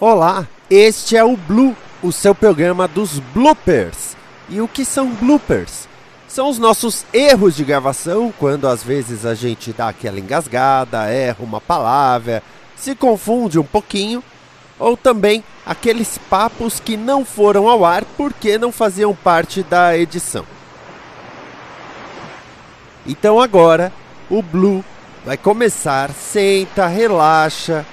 Olá, este é o Blue, o seu programa dos bloopers. E o que são bloopers? São os nossos erros de gravação, quando às vezes a gente dá aquela engasgada, erra uma palavra, se confunde um pouquinho, ou também aqueles papos que não foram ao ar porque não faziam parte da edição. Então agora o Blue vai começar, senta, relaxa,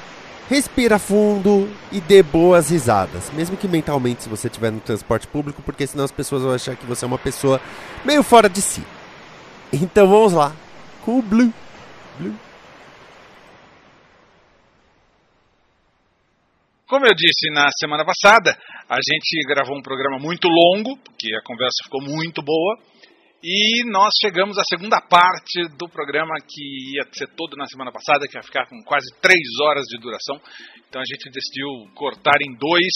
respira fundo e dê boas risadas. Mesmo que mentalmente, se você estiver no transporte público, porque senão as pessoas vão achar que você é uma pessoa meio fora de si. Então vamos lá, com o Blue. Blue. Como eu disse na semana passada, a gente gravou um programa muito longo, porque a conversa ficou muito boa, e nós chegamos à segunda parte do programa que ia ser todo na semana passada, que ia ficar com quase três horas de duração. Então a gente decidiu cortar em dois.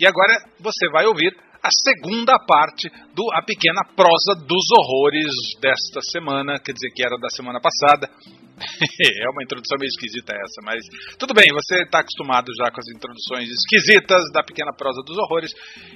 E agora você vai ouvir a segunda parte do A Pequena Prosa dos Horrores desta semana, quer dizer que era da semana passada. é uma introdução meio esquisita essa, mas tudo bem, você está acostumado já com as introduções esquisitas da pequena prosa dos horrores,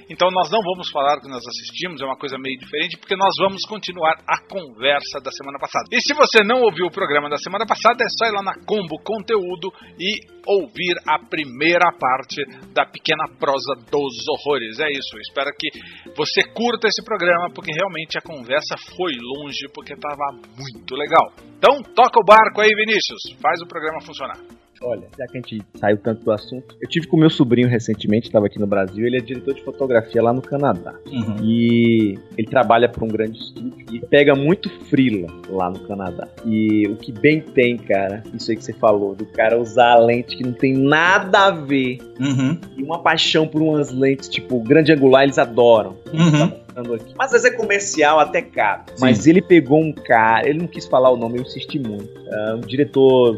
então nós não vamos falar que nós assistimos, é uma coisa meio diferente, porque nós vamos continuar a conversa da semana passada. E se você não ouviu o programa da semana passada, é só ir lá na Combo Conteúdo e ouvir a primeira parte da pequena prosa dos horrores. É isso, eu espero que você curta esse programa, porque realmente a conversa foi longe, porque estava muito legal. Então, toca o barco aí, Vinícius. Faz o programa funcionar. Olha, já que a gente saiu tanto do assunto, eu tive com meu sobrinho recentemente, estava aqui no Brasil, ele é diretor de fotografia lá no Canadá. Uhum. E ele trabalha para um grande estúdio e pega muito frila lá no Canadá. E o que bem tem, cara, isso aí que você falou, do cara usar a lente que não tem nada a ver. Uhum. E uma paixão por umas lentes, tipo, grande angular, eles adoram. Uhum aqui. Mas às vezes é comercial até caro. Sim. Mas ele pegou um cara, ele não quis falar o nome, eu insisti muito. Uh, um diretor,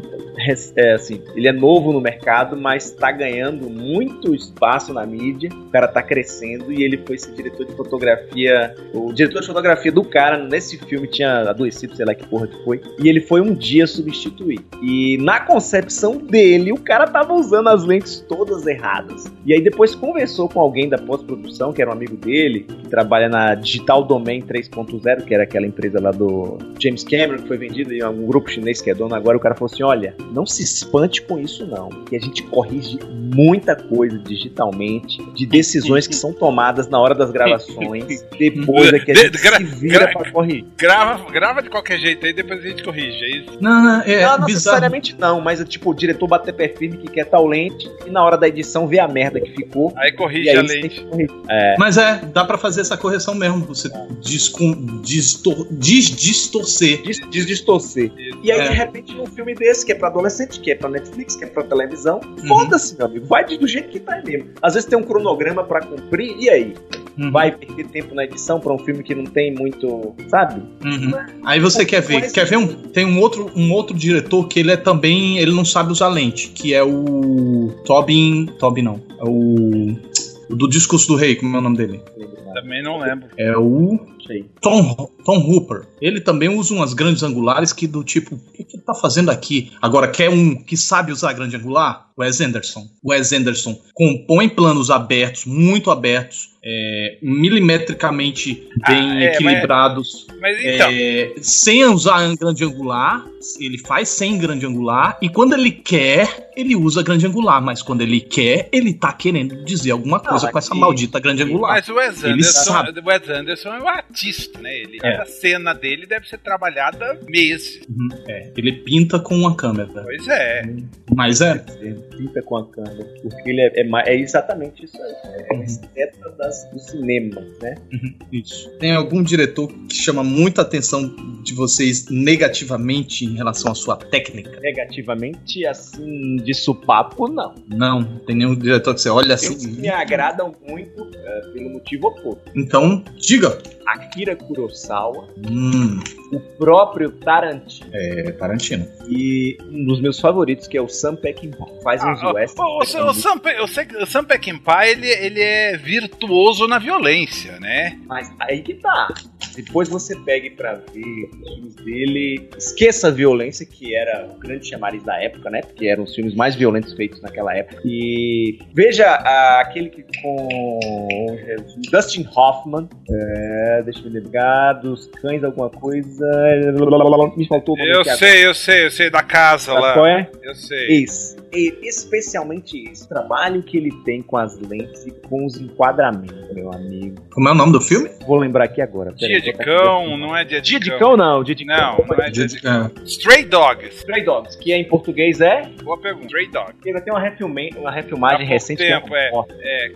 é, assim, ele é novo no mercado, mas está ganhando muito espaço na mídia. O cara está crescendo e ele foi ser diretor de fotografia. O diretor de fotografia do cara nesse filme tinha adoecido, sei lá que porra que foi. E ele foi um dia substituir. E na concepção dele, o cara tava usando as lentes todas erradas. E aí depois conversou com alguém da pós-produção, que era um amigo dele, que trabalha trabalha na Digital Domain 3.0, que era aquela empresa lá do James Cameron, que foi vendida em algum grupo chinês que é dono agora. O cara falou assim: olha, não se espante com isso, não. Que a gente corrige muita coisa digitalmente, de decisões que são tomadas na hora das gravações, depois é que a gente se vira pra corrigir. Grava, grava de qualquer jeito aí, depois a gente corrige, é isso? Não, não, é não, não necessariamente não, mas é tipo o diretor bater pé firme que quer tal lente e na hora da edição vê a merda que ficou. Aí corrige aí a lente. É. Mas é, dá para fazer essa correção correção mesmo. Você descom, distor, desdistorcer. Desdistorcer. E aí, é. de repente, num filme desse, que é pra adolescente, que é pra Netflix, que é pra televisão, uhum. foda-se, meu amigo. Vai do jeito que tá mesmo. Às vezes tem um cronograma pra cumprir, e aí? Uhum. Vai perder tempo na edição pra um filme que não tem muito. Sabe? Uhum. Aí você quer ver. Quer ver um. Tem um outro, um outro diretor que ele é também. Ele não sabe usar lente, que é o. Tobin. Tobin não. É o. O do discurso do rei, como é o nome dele? Também não lembro. É o Tom, Tom Hooper. Ele também usa umas grandes angulares que do tipo, o que, que ele tá fazendo aqui? Agora, quer um que sabe usar grande angular? Wes Anderson. Wes Anderson compõe planos abertos, muito abertos, é, milimetricamente bem ah, é, equilibrados, mas, mas então. é, sem usar grande angular. Ele faz sem grande angular e quando ele quer, ele usa grande angular, mas quando ele quer, ele tá querendo dizer alguma coisa Não, com essa maldita grande angular. Mas o Wes Anderson, ele sabe. O Wes Anderson é um artista, né? Ele, é. cada cena dele deve ser trabalhada meses. Uhum, é, ele pinta com uma câmera. Pois é. Mas é. Ele pinta com a câmera. Porque ele é, é, é exatamente isso aí. É uma estética das, do cinema, né? Uhum, Isso. Tem algum diretor que chama muita atenção de vocês negativamente em relação à sua técnica? Negativamente, assim, de supapo, não. Não, tem nenhum diretor que você olha Eles assim. me agradam muito é, pelo motivo oposto. Então, diga. Akira Kurosawa, Hum, o próprio Tarantino é Tarantino. e um dos meus favoritos, que é o Sam Peckinpah. Faz uns Ah, westerns. o, o, o, Sam, Pe- eu sei que o Sam Peckinpah, ele, ele é virtuoso na violência, né? Mas aí que tá. Depois você pegue pra ver os filmes dele. Esqueça a violência, que era o grande chamariz da época, né? Porque eram os filmes mais violentos feitos naquela época. E veja ah, aquele que com Jesus, Dustin Hoffman. É, deixa eu me lembrar. Dos cães, alguma coisa. Me faltou o nome Eu agora. sei, eu sei, eu sei, da casa Sabe lá. qual é? Eu sei. Esse. E especialmente esse. Trabalho que ele tem com as lentes e com os enquadramentos, meu amigo. Como é o nome do filme? Vou lembrar aqui agora. Dia peraí, de cão, não é dia de Dia de cão. cão não, dia de Não, cão. não é dia Dia de é. cão. Stray Dogs. Stray Dogs, que em português é. Boa pergunta. Stray Dogs. Ele vai ter uma, refilme, uma refilmagem recente tempo, que é. é. Forte. É,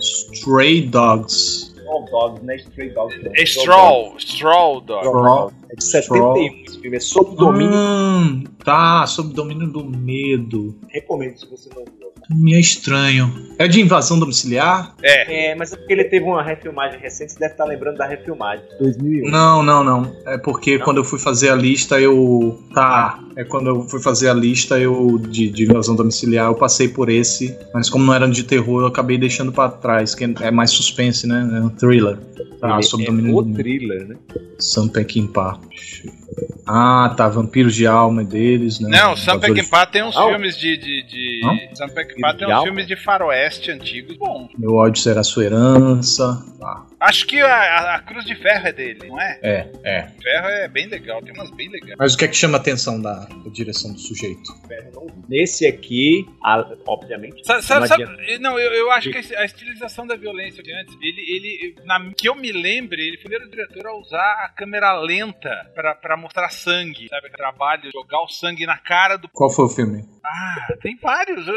Stray Dogs. Straw Dogs, não é Stray Dogs. é Straw, Straw Dogs. É de 71 esse filme, é sob domínio. Hum, tá, sob domínio do medo. Recomendo se você não viu. Me é estranho. É de invasão domiciliar? É. É, mas é porque ele teve uma refilmagem recente, você deve estar lembrando da refilmagem. 2001. Não, não, não. É porque não. quando eu fui fazer a lista, eu. Tá. É quando eu fui fazer a lista eu de, de invasão domiciliar, eu passei por esse. Mas como não era de terror, eu acabei deixando para trás, que é mais suspense, né? É um thriller. Tá, ah, sobre é domínio. O thriller, né? Sam Peckinpah. Ah, tá. Vampiros de alma é deles, né? Não, Sam Peckinpah tem uns oh. filmes de. de, de... Sam 4 é um de faroeste antigos, bom. Meu ódio será sua herança. Acho que a, a- a Cruz de Ferro é dele, não é? É, é. Ferro é bem legal, tem umas bem legais. Mas o que é que chama a atenção da, da direção do sujeito? Nesse aqui, a- obviamente. Sabe, sabe, não sabe- não, eu, eu acho que a estilização da violência de antes, ele, ele na, que eu me lembre, ele foi o primeiro diretor a usar a câmera lenta pra, pra mostrar sangue, sabe? Trabalho, jogar o sangue na cara do. Qual foi o filme? Ah, tem vários. É,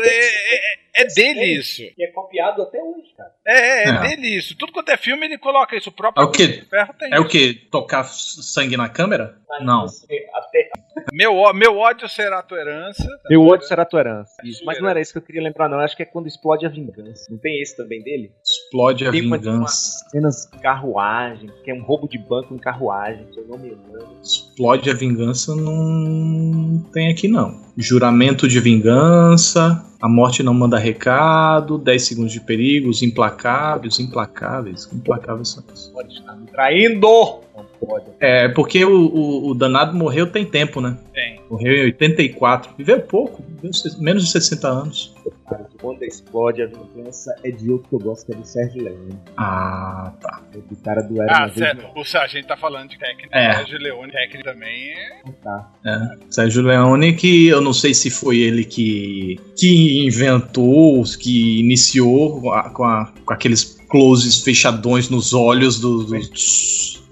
é- é- é dele isso. Que é copiado até hoje, cara. É, é, é É. dele isso. Tudo quanto é filme, ele coloca isso. O próprio É o quê? Ferro tem É o isso. que? Tocar sangue na câmera? Não. Até, Meu, ó- meu ódio será a tua herança. Meu ódio será tua herança. Isso, mas não era isso que eu queria lembrar, não. Eu acho que é quando explode a vingança. Não tem esse também dele? Explode a Tem uma- vingança. Cenas de carruagem, que é um roubo de banco em carruagem, se eu não me engano. Explode a vingança não tem aqui não. Juramento de vingança. A morte não manda recado. 10 segundos de perigo. Os implacáveis. Implacáveis. Implacáveis são isso. Pode estar me traindo! Não pode. É, porque o, o- o danado morreu tem tempo, né? Tem. Morreu em 84. Viveu pouco. menos de 60 anos. Cara, quando explode a vingança é de outro que eu gosto, que é do Sérgio Leone. Ah, tá. É do cara do Era Ah, certo. O Sargento tá falando de técnica. É. Sérgio Leone, técnica também é. tá. É, Sérgio Leone, que eu não sei se foi ele que, que inventou, que iniciou com, a- com a- com aqueles closes fechadões nos olhos do- dos.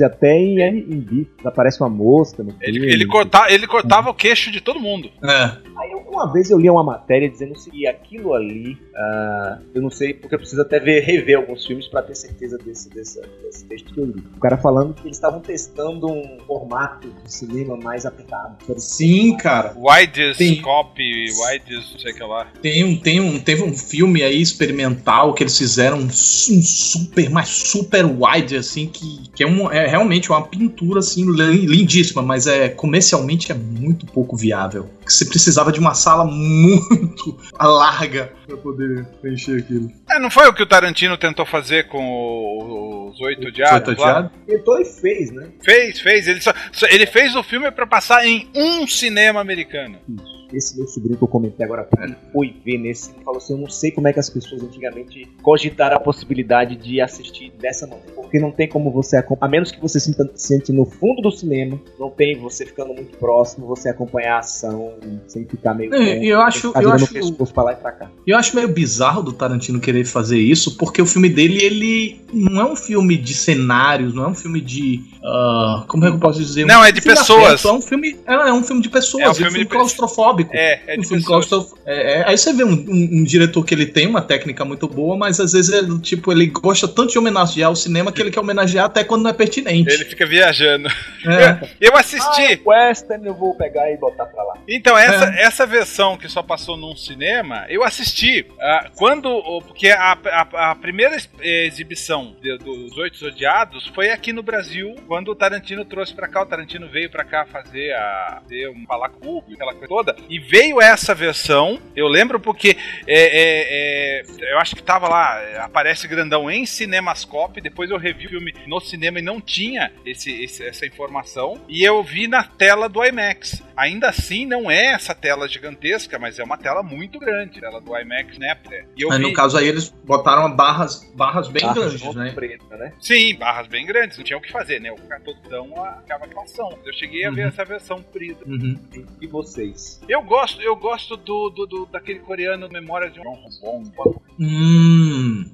E até em, em. Aparece uma mosca no Ele, filme. ele, corta, ele cortava o queixo de todo mundo. É, Aí uma vez eu li uma matéria dizendo que aquilo ali, ah, eu não sei, porque eu preciso até ver, rever alguns filmes pra ter certeza desse, desse, desse texto que eu li. O cara falando que eles estavam testando um formato de cinema mais apertado. sim, cara. Wides, Sim. copy, Wides, não sei o que lá. Tem um, tem um, teve um filme aí experimental que eles fizeram um, su- um super, mas super wide, assim, que, que é, um, é realmente uma pintura, assim, lin- lindíssima, mas é comercialmente é muito pouco viável. Você precisava de uma sala muito larga pra poder preencher aquilo. É, não foi o que o Tarantino tentou fazer com os Oito Odiados? Oito? Odiados? Tentou e fez, né? Fez, fez. Ele, só, ele fez o filme pra passar em um cinema americano. Esse meu sobrinho que eu comentei agora, ele foi ver nesse e falou assim: eu não sei como é que as pessoas antigamente cogitaram a possibilidade de assistir dessa maneira. Porque não tem como você acompanhar, a menos que você se sente no fundo do cinema, não tem você ficando muito próximo, você acompanhar a ação sem ficar meio. É, eu acho, eu acho, pra lá e pra cá. eu acho meio bizarro do Tarantino querer fazer isso, porque o filme dele, ele não é um filme de cenários, não é um filme de. Uh, como é que eu posso dizer? Não, é de pessoas. é um filme, é, é, um filme de pessoas, é um filme, filme, um filme claustrofóbico. É, é de um filme claustrof... é, é, aí você vê um, um, um, diretor que ele tem uma técnica muito boa, mas às vezes ele, tipo, ele gosta tanto de homenagear o cinema que ele quer homenagear até quando não é pertinente. Ele fica viajando. É. Eu, eu assisti. Ah, Western eu vou pegar e botar pra lá. Então, essa, essa versão que só passou num cinema, eu assisti. Uh, quando. Porque a, a, a primeira exibição de, dos Oito Odiados foi aqui no Brasil, quando o Tarantino trouxe pra cá. O Tarantino veio pra cá fazer a. Fazer um falar cubo, aquela coisa toda. E veio essa versão. Eu lembro porque. É, é, é, eu acho que tava lá. Aparece grandão em Cinemascope. Depois eu revi o filme no cinema e não tinha esse, esse, essa informação. E eu vi na tela do IMAX. Ainda assim, não é essa tela gigantesca, mas é uma tela muito grande. Tela do IMAX, né? E eu mas vi... no caso aí eles botaram barras, barras bem barras grandes, né? Preta, né? Sim, barras bem grandes. Não tinha o que fazer, né? O cartão acaba com a ação. Eu cheguei a ver Uhum. essa versão comprida. Uhum. E vocês? Eu gosto, eu gosto do, do, do- daquele coreano Memórias de um Bom. Hum.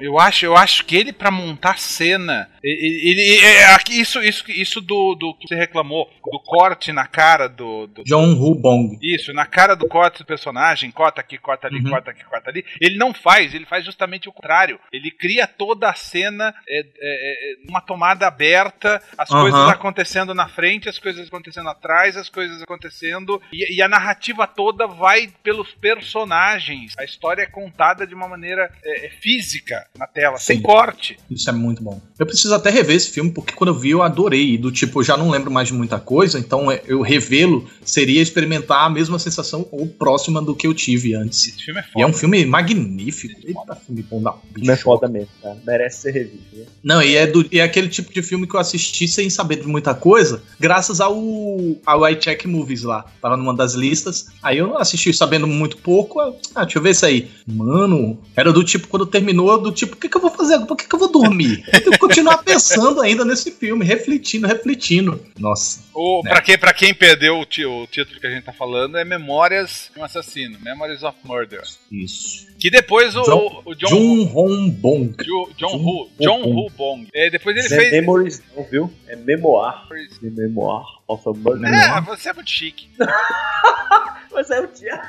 Eu acho, eu acho que ele pra montar cena, ele, ele- é, isso, isso, isso do, do que você reclamou, do corte na cara do, do- John Hu Bong. isso, na cara do corte do personagem, corta aqui, corta ali, Uhum. corta aqui, corta ali. Ele não faz, ele faz justamente o contrário. Ele cria toda a cena é, é, é, uma tomada aberta, as Aham. coisas acontecendo na frente, as coisas acontecendo atrás, as coisas acontecendo. E, e a narrativa toda vai pelos personagens. A história é contada de uma maneira é, é, na tela, sem Sim. corte. Isso é muito bom. Eu preciso até rever esse filme, porque quando eu vi eu adorei. E do tipo, eu já não lembro mais de muita coisa, então é, eu revê-lo seria experimentar a mesma sensação ou próxima do que eu tive antes. Esse filme é E é foda. um filme magnífico. Eita, filme bom da Não é foda mesmo, tá? Merece ser revisto. Né? Não, e é, do, e é aquele tipo de filme que eu assisti sem saber de muita coisa, graças ao, ao iCheck Movies lá. Tava numa das listas. Aí eu assisti sabendo muito pouco. Ah, deixa eu ver isso aí. Mano, era do tipo, quando terminou, do tipo, o que, que eu vou fazer? Por que, que eu vou dormir? Eu tenho que continuar pensando ainda nesse filme, refletindo, refletindo. Nossa. O, né? pra, quem, pra quem perdeu o, o título que a gente tá falando, é Memórias de um Assassino, Memories of Murder. Isso. Que depois o, John- o John, John Hong Bong. Jo- John, John Hu, John Bong. Hu Bong. É, depois ele Não é fez. Memories, não, viu? É Memoir. Memoir É, você é muito chique. Mas é o dia.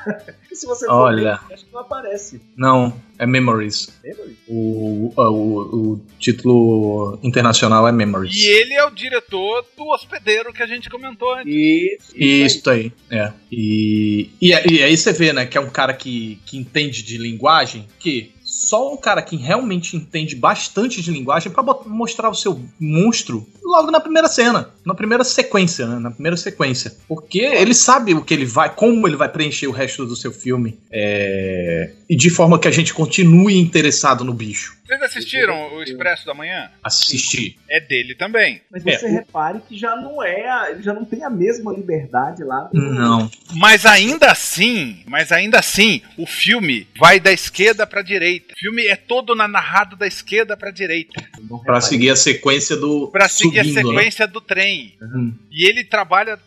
E se você Olha. ver, acho que não aparece. Não, é Memories. Memories? O, o, o título internacional é Memories. E ele é o diretor do Hospedeiro que a gente comentou antes. Isso. Isso aí, é. E, e, e aí você vê, né, que é um cara que, que entende de linguagem, que só um cara que realmente entende bastante de linguagem pra bot- mostrar o seu monstro logo na primeira cena, na primeira sequência, né, na primeira sequência. Porque ele sabe o que ele vai, como ele vai preencher o resto do seu filme, é, e de forma que a gente continue interessado no bicho. Vocês assistiram o Expresso da Manhã? Assistir. É dele também. Mas É, você o- repare que já não é, a- ele já não tem a mesma liberdade lá. Não. Mas ainda assim, mas ainda assim, o filme vai da esquerda pra direita. O filme é todo na narrado da esquerda pra direita. Repare. seguir a sequência do. Pra seguir a subindo, né? sequência do trem. Uhum. E ele trabalha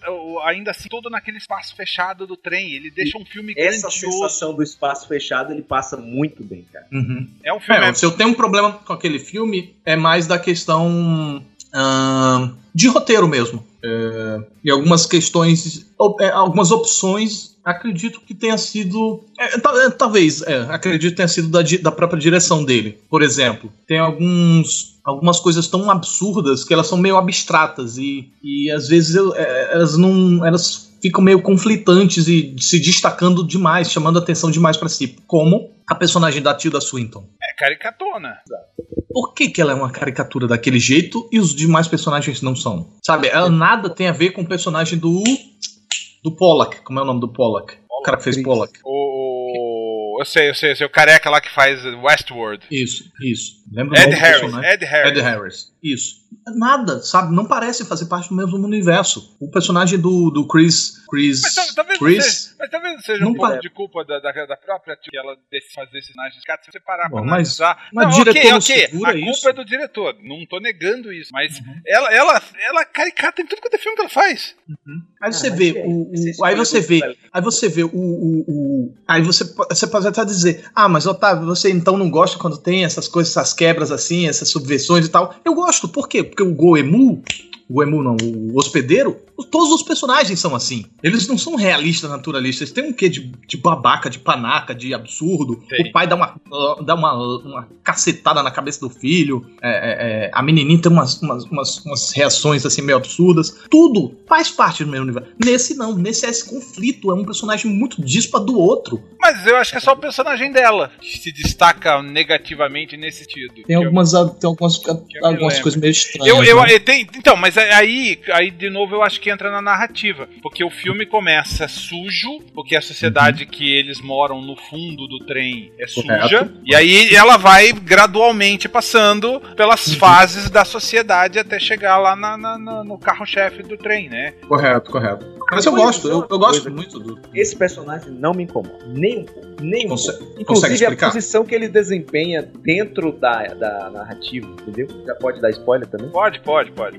ainda assim todo naquele espaço fechado do trem. Ele deixa um filme Essa grandioso. sensação do espaço fechado ele passa muito bem, cara. Uhum. É um filme. É, se eu tenho um problema com aquele filme, é mais da questão ahn, de roteiro mesmo. É, e algumas questões, é, algumas opções, acredito que tenha sido. é, é, talvez, é, acredito que tenha sido da, da própria direção dele. Por exemplo, tem alguns. Algumas coisas tão absurdas que elas são meio abstratas e, e às vezes eu- elas não. Elas ficam meio conflitantes e se destacando demais, chamando atenção demais pra si. Como a personagem da Tilda Swinton. É caricatona. Por que, que ela é uma caricatura daquele jeito e os demais personagens não são? Sabe, ela nada tem a ver com o personagem do. do Pollack. Como é o nome do Pollack? O cara que fez Chris. Pollack. O, eu sei, eu sei, eu sei, o careca lá que faz Westworld. Isso, isso. Lembra Ed nome do Harris, personagem? Ed Harris. Ed Harris. Isso. Nada, sabe? Não parece fazer parte do mesmo universo. O personagem do, do Chris. Chris. Mas tal- talvez Chris. você, Mas talvez seja Não um pouco de culpa da, da, da própria tia, ela desse fazer sinais de cara, se você parar pra Bom, mas- analisar. mas não, diretor ok, ok, segura a culpa isso. é do diretor, não tô negando isso, mas ela, ela, ela caricata em tudo quanto é filme que ela faz. Aí você Ah, vê, mas é, o, o- aí você vê, aí você vê o, o, o- aí você, você pode até dizer, ah, mas Otávio, você então não gosta quando tem essas coisas, essas quebras assim, essas subversões e tal. Eu gosto, por quê? Porque o Goemu, o Goemu não, o hospedeiro, todos os personagens são assim. Eles não são realistas, naturalistas. Eles têm um quê de, de babaca, de panaca, de absurdo. Tem. O pai dá uma, dá uma, uma cacetada na cabeça do filho. é, é, é, a menininha tem umas, umas, umas, umas reações assim meio absurdas. Tudo faz parte do meu universo. Nesse não, nesse é esse conflito. É um personagem muito dispa do outro. Mas eu acho que é só o personagem dela que se destaca negativamente nesse sentido. Tem Que eu- algumas, tem algumas, algumas lembro. coisas meio estranhas. Eu, eu, né? eu tem, então, mas aí, aí de novo eu acho que entra na narrativa, porque o filme começa sujo, porque a sociedade que eles moram no fundo do trem é suja, Correto. e aí ela vai gradualmente passando pelas fases da sociedade até chegar lá na- na- na- no carro-chefe do trem, né? Correto, correto. Mas eu gosto, eu, eu gosto coisa- muito do. Esse personagem não me incomoda. Nem um pouco. Nem um pouco. consegue Inclusive a explicar? posição que ele desempenha dentro da, da narrativa, entendeu? Já pode dar spoiler também? Pode, pode, pode.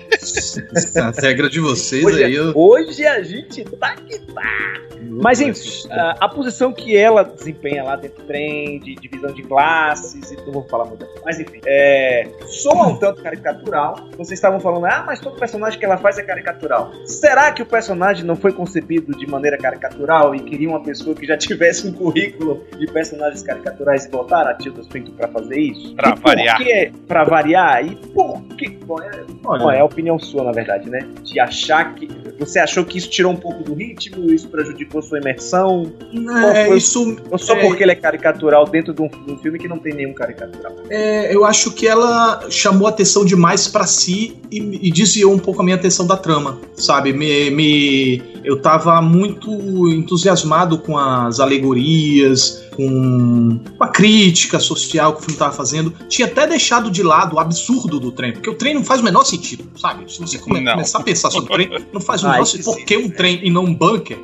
A regra de vocês Hoje, aí. Eu... hoje a gente tá que tá. Mas enfim, a, a posição que ela desempenha lá dentro do trem, de divisão de classes, e não vou falar muito. Mas enfim, é, soa um tanto caricatural. Vocês estavam falando, ah, mas todo personagem que ela faz é caricatural. Será que o personagem não foi concebido de maneira caricatural e queria uma pessoa que já tivesse um currículo de personagens caricaturais e botaram a Tilda Swinton pra fazer isso? Pra E por variar. quê? Pra variar? E por quê? Bom, é, Olha, Bom, é a opinião sua, na verdade, né? De achar que. Você achou que isso tirou um pouco do ritmo, isso prejudicou sua imersão? é, foi- isso. Ou só É. porque ele é caricatural dentro de um, de um filme que não tem nenhum caricatural? É, eu acho que ela chamou atenção demais pra si e, e desviou um pouco a minha atenção da trama, sabe? Me, me- eu tava muito entusiasmado com as alegorias, com a crítica social que o filme tava fazendo. Tinha até deixado de lado o absurdo do trem, porque o trem não faz o menor sentido, sabe? Se você come- Não. começar a pensar sobre o trem, não faz o Ah, menor sentido. Por que um trem e não um bunker?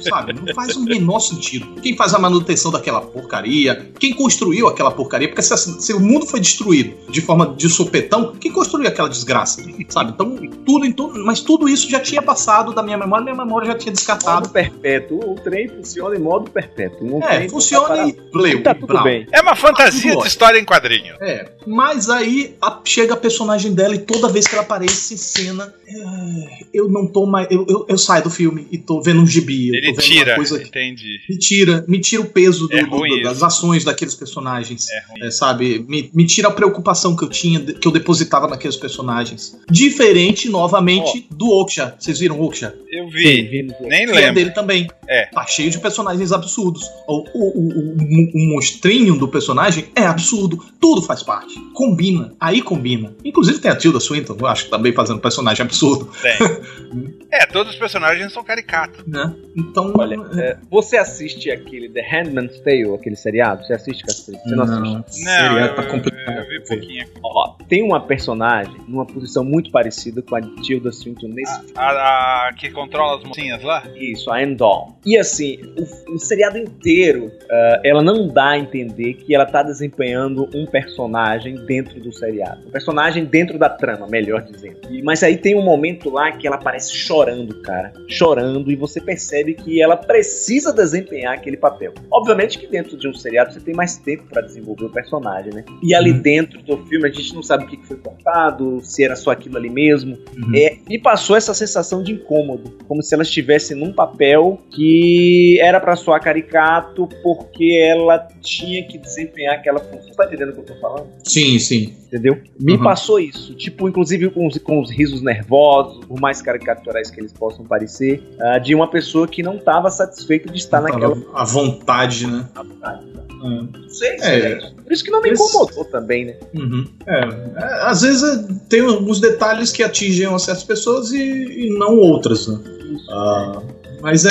Sabe? Não faz o menor sentido. Quem faz a manutenção daquela porcaria? Quem construiu aquela porcaria? Porque se, se o mundo foi destruído de forma de sopetão, quem construiu aquela desgraça? Sabe? Então, tudo em tudo. Mas tudo isso já tinha passado da minha memória, minha memória já tinha descartado. Modo perpétuo. O trem funciona em modo perpétuo. Não É, tem funciona e bleu. Tá tudo brau. bem. É uma fantasia Tudo de história em quadrinho. É, mas aí a- chega a personagem dela e toda vez que ela aparece em cena, é, eu não tô mais. Eu, eu, eu saio do filme e tô vendo um gibi. eu Ele tô vendo tira, Uma coisa, entendi. me tira, me tira o peso do- É do- do- das ações daqueles personagens. É ruim. É, sabe? Me, me tira a preocupação que eu tinha, que eu depositava naqueles personagens. Diferente, novamente, do Oksha. Vocês viram Oksha? Eu vi, nem Que é lembro. dele também. É. Tá cheio de personagens absurdos. O, o, o, o- o monstrinho do personagem é absurdo. Tudo faz parte. Combina. Aí combina. Inclusive tem a Tilda Swinton, eu acho, também fazendo personagem absurdo. Tem. É, todos os personagens são caricatos. Né? Então. Olha, é, você assiste aquele The Handmaid's Tale, aquele seriado? Você assiste, Castro? Você não, assiste? Não, seria, eu, tá complicado. eu vi pouquinho. Ó, tem uma personagem numa posição muito parecida com a de Tilda Swinton nesse filme. A, a que controla as mocinhas lá? Isso, a Endor. E assim, o, o seriado inteiro, ah, ela não dá a entender que ela tá desempenhando um personagem dentro do seriado. Um personagem dentro da trama, melhor dizendo. E- mas aí tem um momento lá que ela aparece chorando, cara. Chorando, e você percebe que ela precisa desempenhar aquele papel. Obviamente que dentro de um seriado você tem mais tempo pra desenvolver o personagem, né? E ali Uhum. dentro do filme a gente não sabe o que foi cortado, se era só aquilo ali mesmo. Uhum. É, me passou essa sensação de incômodo, como se ela estivesse num papel que era pra soar caricato porque ela tinha que desempenhar aquela função. Você tá entendendo o que eu tô falando? Sim, sim. Entendeu? Me Uhum. passou isso. Tipo, inclusive com os, com os risos nervosos, por mais caricaturais que eles possam parecer, ah, de uma pessoa que não estava satisfeita de estar naquela. A vontade, né? Não sei se É. é isso. Por isso que não me Esse- incomodou também, né? Uhum. É, é, às vezes é, tem alguns detalhes que atingem certas pessoas e, e não outras, né? Ah, mas é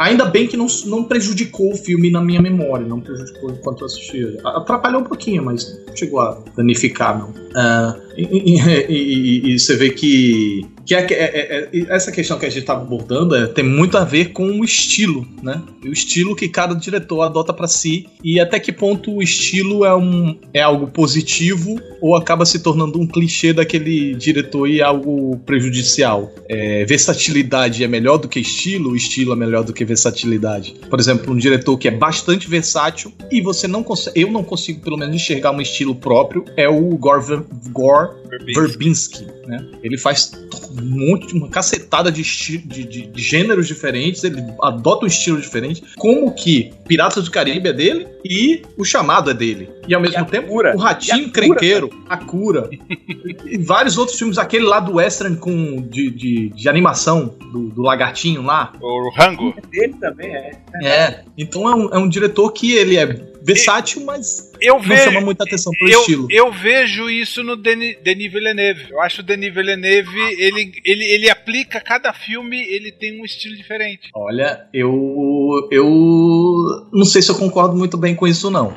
ainda bem que não, não prejudicou o filme na minha memória, não prejudicou enquanto eu assistia. Atrapalhou um pouquinho, mas não chegou a danificar, não. Ah, E, e- e- e você vê que, que é- é- é- é- essa questão que a gente está abordando é, tem muito a ver com o estilo, né? O estilo que cada diretor adota para si e até que ponto o estilo é, um, é algo positivo ou acaba se tornando um clichê daquele diretor e algo prejudicial. É, versatilidade é melhor do que estilo, estilo é melhor do que versatilidade. Por exemplo, um diretor que é bastante versátil e você não consegue, eu não consigo pelo menos enxergar um estilo próprio, é o Gore, Ver- Gore Verbinski, né? Ele faz um monte, uma cacetada de, de, de- de gêneros diferentes, ele adota um estilo diferente, como que Piratas do Caribe é dele e o Chamado é dele. E ao mesmo a tempo, Cura. o Ratinho E a Cura, Crenqueiro, A Cura, e vários outros filmes, aquele lá do Western com, de, de, de animação, do, do lagartinho lá, O Rango. Dele também é. é. Então é um, é um diretor que ele é versátil, mas Eu não vejo. chama muita atenção pelo Eu, estilo. eu vejo isso no Denis, Denis Villeneuve. Eu acho o Denis Villeneuve, ele, ele, ele aplica cada filme, ele tem um estilo diferente. Olha, eu eu não sei se eu concordo muito bem com isso não.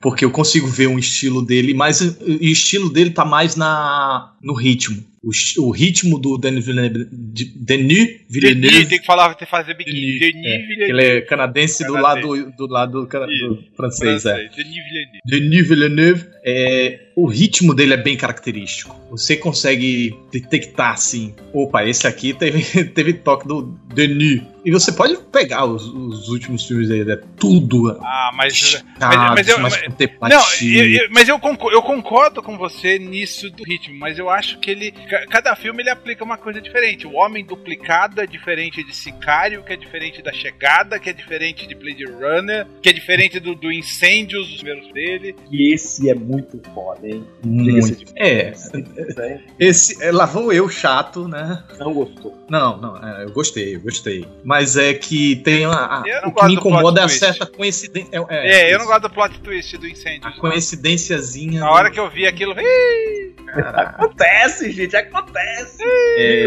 Porque eu consigo ver um estilo dele, mas o o estilo dele tá mais na no ritmo. O, o ritmo do Denis Villeneuve, de- Denis Denis, Villeneuve tem que falar, tem que fazer biquíni. Denis, Denis é, Villeneuve. ele é canadense do Canadense. lado do lado cana- do Isso, francês, é. Francês, Denis Villeneuve. Denis Villeneuve, é, o ritmo dele é bem característico. Você consegue detectar assim, opa, esse aqui teve, teve toque do Denis. E você pode pegar os, os últimos filmes dele, é tudo Ah, mas. chato, mas eu- mais mas- Não, eu- eu- mas eu concordo, eu concordo com você nisso do ritmo, mas eu acho que ele. Ca- Cada filme ele aplica uma coisa diferente. O Homem Duplicado é diferente de Sicário, que é diferente da Chegada, que é diferente de Blade Runner, que é diferente do, do Incêndios, os primeiros dele. E esse é muito foda, hein? Muito. de É, esse, é, lá vou eu chato, né? Não gostou. Não, não, é, eu gostei, eu gostei. Mas é que tem a, a- o que me incomoda é a certa coincidência. É, eu não gosto do plot twist do Incêndios. A coincidênciazinha. Na hora que eu vi aquilo, "Ih, Acontece, gente, acontece. É,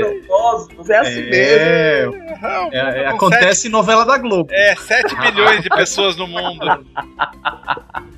é assim mesmo. é, não, é, é, acontece em novela da Globo. sete- É, 7 bilhões de pessoas no mundo.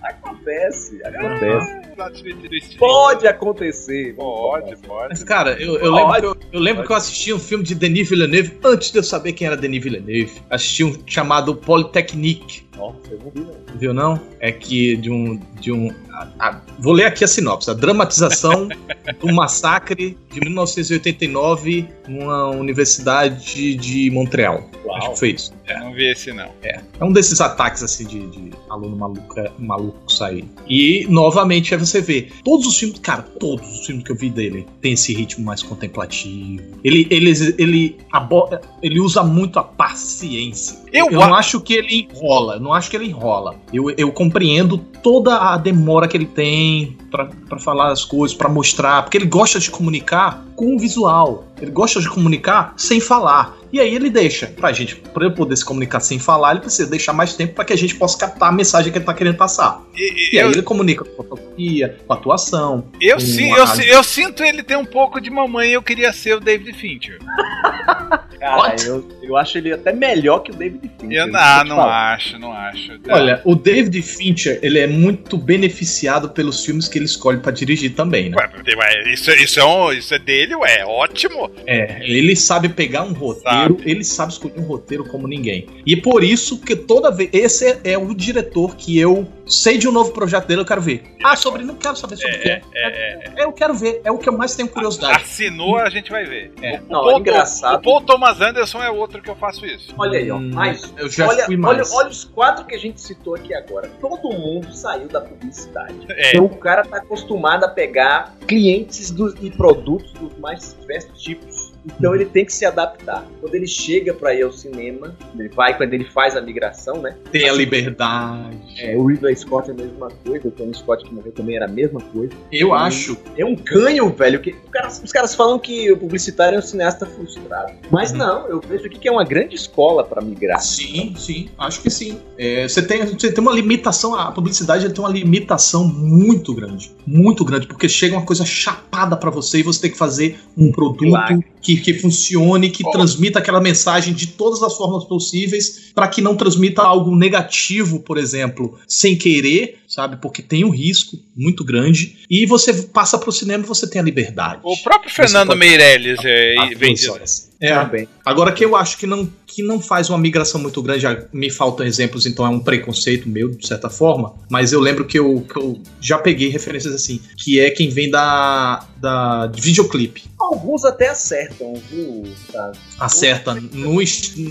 Acontece, acontece. Plot twist. Pode acontecer. Pode, pode. Mas, cara, eu, eu lembro, que eu, eu lembro que eu assisti um filme de Denis Villeneuve antes de eu saber quem era Denis Villeneuve. Assisti um chamado Polytechnique. Nossa, eu não vi, não. Viu não? É que de um. De um a- a- vou ler aqui a sinopse. A dramatização do massacre de 1989 numa universidade de Montreal. Acho que foi isso. Eu não vi esse não. É um desses ataques assim de, de aluno maluco, maluco sair. E novamente aí você vê todos os filmes, cara, todos os filmes que eu vi dele tem esse ritmo mais contemplativo. Ele ele ele, abo- ele usa muito a paciência. Eu Eu a- não acho que ele enrola, não acho que ele enrola. Eu, eu compreendo toda a demora que ele tem pra pra falar as coisas, pra mostrar, porque ele gosta de comunicar com o visual. Ele gosta de comunicar sem falar. E aí ele deixa pra gente, pra eu poder se comunicar sem falar, ele precisa deixar mais tempo pra que a gente possa captar a mensagem que ele tá querendo passar. E- E eu, aí ele comunica com a fotografia, com a atuação. eu, sim, eu, si- eu sinto ele ter um pouco de mamãe eu queria ser o David Fincher. Cara, What? eu, eu acho ele até melhor que o David Fincher. Eu vou não, não falar. acho, não acho. Olha, o David Fincher, ele é muito beneficiado pelos filmes que ele escolhe pra dirigir também, né? Ué, isso, isso, é um, isso é dele, ué, ótimo. É, ele sabe pegar um roteiro, ele sabe escolher um roteiro como ninguém. E é por isso que toda vez. Esse é, é o diretor que eu sei de um novo projeto dele, eu quero ver. Ah, sobre. Não quero saber sobre o que é. É, Eu quero ver, é o que eu mais tenho curiosidade. Assinou, a gente vai ver. É. Não, Paul- é engraçado. O Paul Thomas Anderson é outro que eu faço isso. Olha aí, ó. Hum, Mas eu já olha, fui olha, mais. olha os quatro que a gente citou aqui agora. Todo mundo saiu da publicidade. É. Então o cara tá acostumado a pegar clientes dos- e produtos dos mais diversos tipos. Então ele tem que se adaptar. Quando ele chega pra ir ao cinema, ele vai quando ele faz a migração, né? Tem a liberdade. É, o Ridley Scott é a mesma coisa, o Tony Scott que morreu também era a mesma coisa. Eu acho. É um ganho, velho. Que o cara- os caras falam que o publicitário é um cineasta frustrado. Mas Uhum. não, eu vejo aqui que é uma grande escola pra migrar. Sim, sim, acho que sim. É, você, tem, você tem uma limitação, a publicidade tem uma limitação muito grande. Muito grande, porque chega uma coisa chapada pra você e você tem que fazer um produto que, que funcione, que transmita aquela mensagem de todas as formas possíveis, para que não transmita algo negativo, por exemplo, sem querer, sabe? Porque tem um risco muito grande. E você passa pro cinema e você tem a liberdade. O próprio Fernando pode- Meirelles é, Ah, vem duas disso. horas. É, Também. Agora que eu acho que não, que não faz uma migração muito grande, já me faltam exemplos, então é um preconceito meu, de certa forma, mas eu lembro que eu, que eu já peguei referências assim, que é quem vem da, da de videoclipe. Alguns até acertam, viu? Tá. Acerta no,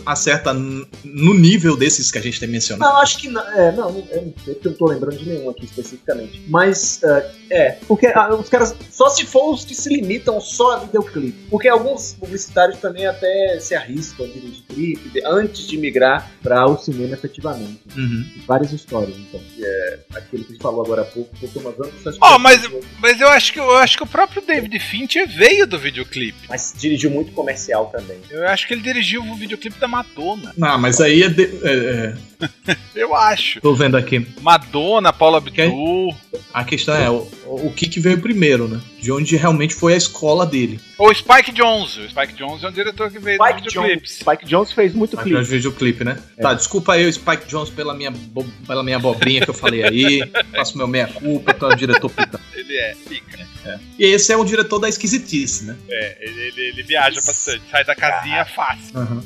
acerta no nível desses que a gente tem mencionado. Não, acho que não. É, não, eu não sei porque eu não tô lembrando de nenhum aqui especificamente. Mas, é, é, porque ah, os caras. Só se for os que se limitam só a videoclipe. Porque alguns publicitários também até se arriscam a dirigir clipe de- antes de migrar para o cinema efetivamente. Uhum. Várias histórias, então. É aquele que a gente falou agora há pouco, Thomas Anderson. mas, mas eu acho que eu acho que o próprio David Fincher veio do videoclipe. Mas dirigiu muito comercial também. Eu acho que ele dirigiu o videoclipe da Madonna. Não, mas aí é, de- é- é, Eu acho. Tô vendo aqui. Madonna, Paula Abdul. A questão é o, o que, que veio primeiro, né? De onde realmente foi a escola dele. Ou Spike Jonze. O Spike Jonze é um diretor que veio Spike do Jones, videoclips. Spike Jones fez muito Mas clipe. de videoclipe, né? Tá, desculpa aí o Spike Jones pela minha, bo- pela minha abobrinha que eu falei aí. Faço meu meia-culpa, tu é o diretor puta. Ele é, fica. E esse é o diretor da esquisitice, né? É, ele, ele, ele viaja bastante, sai da casinha fácil.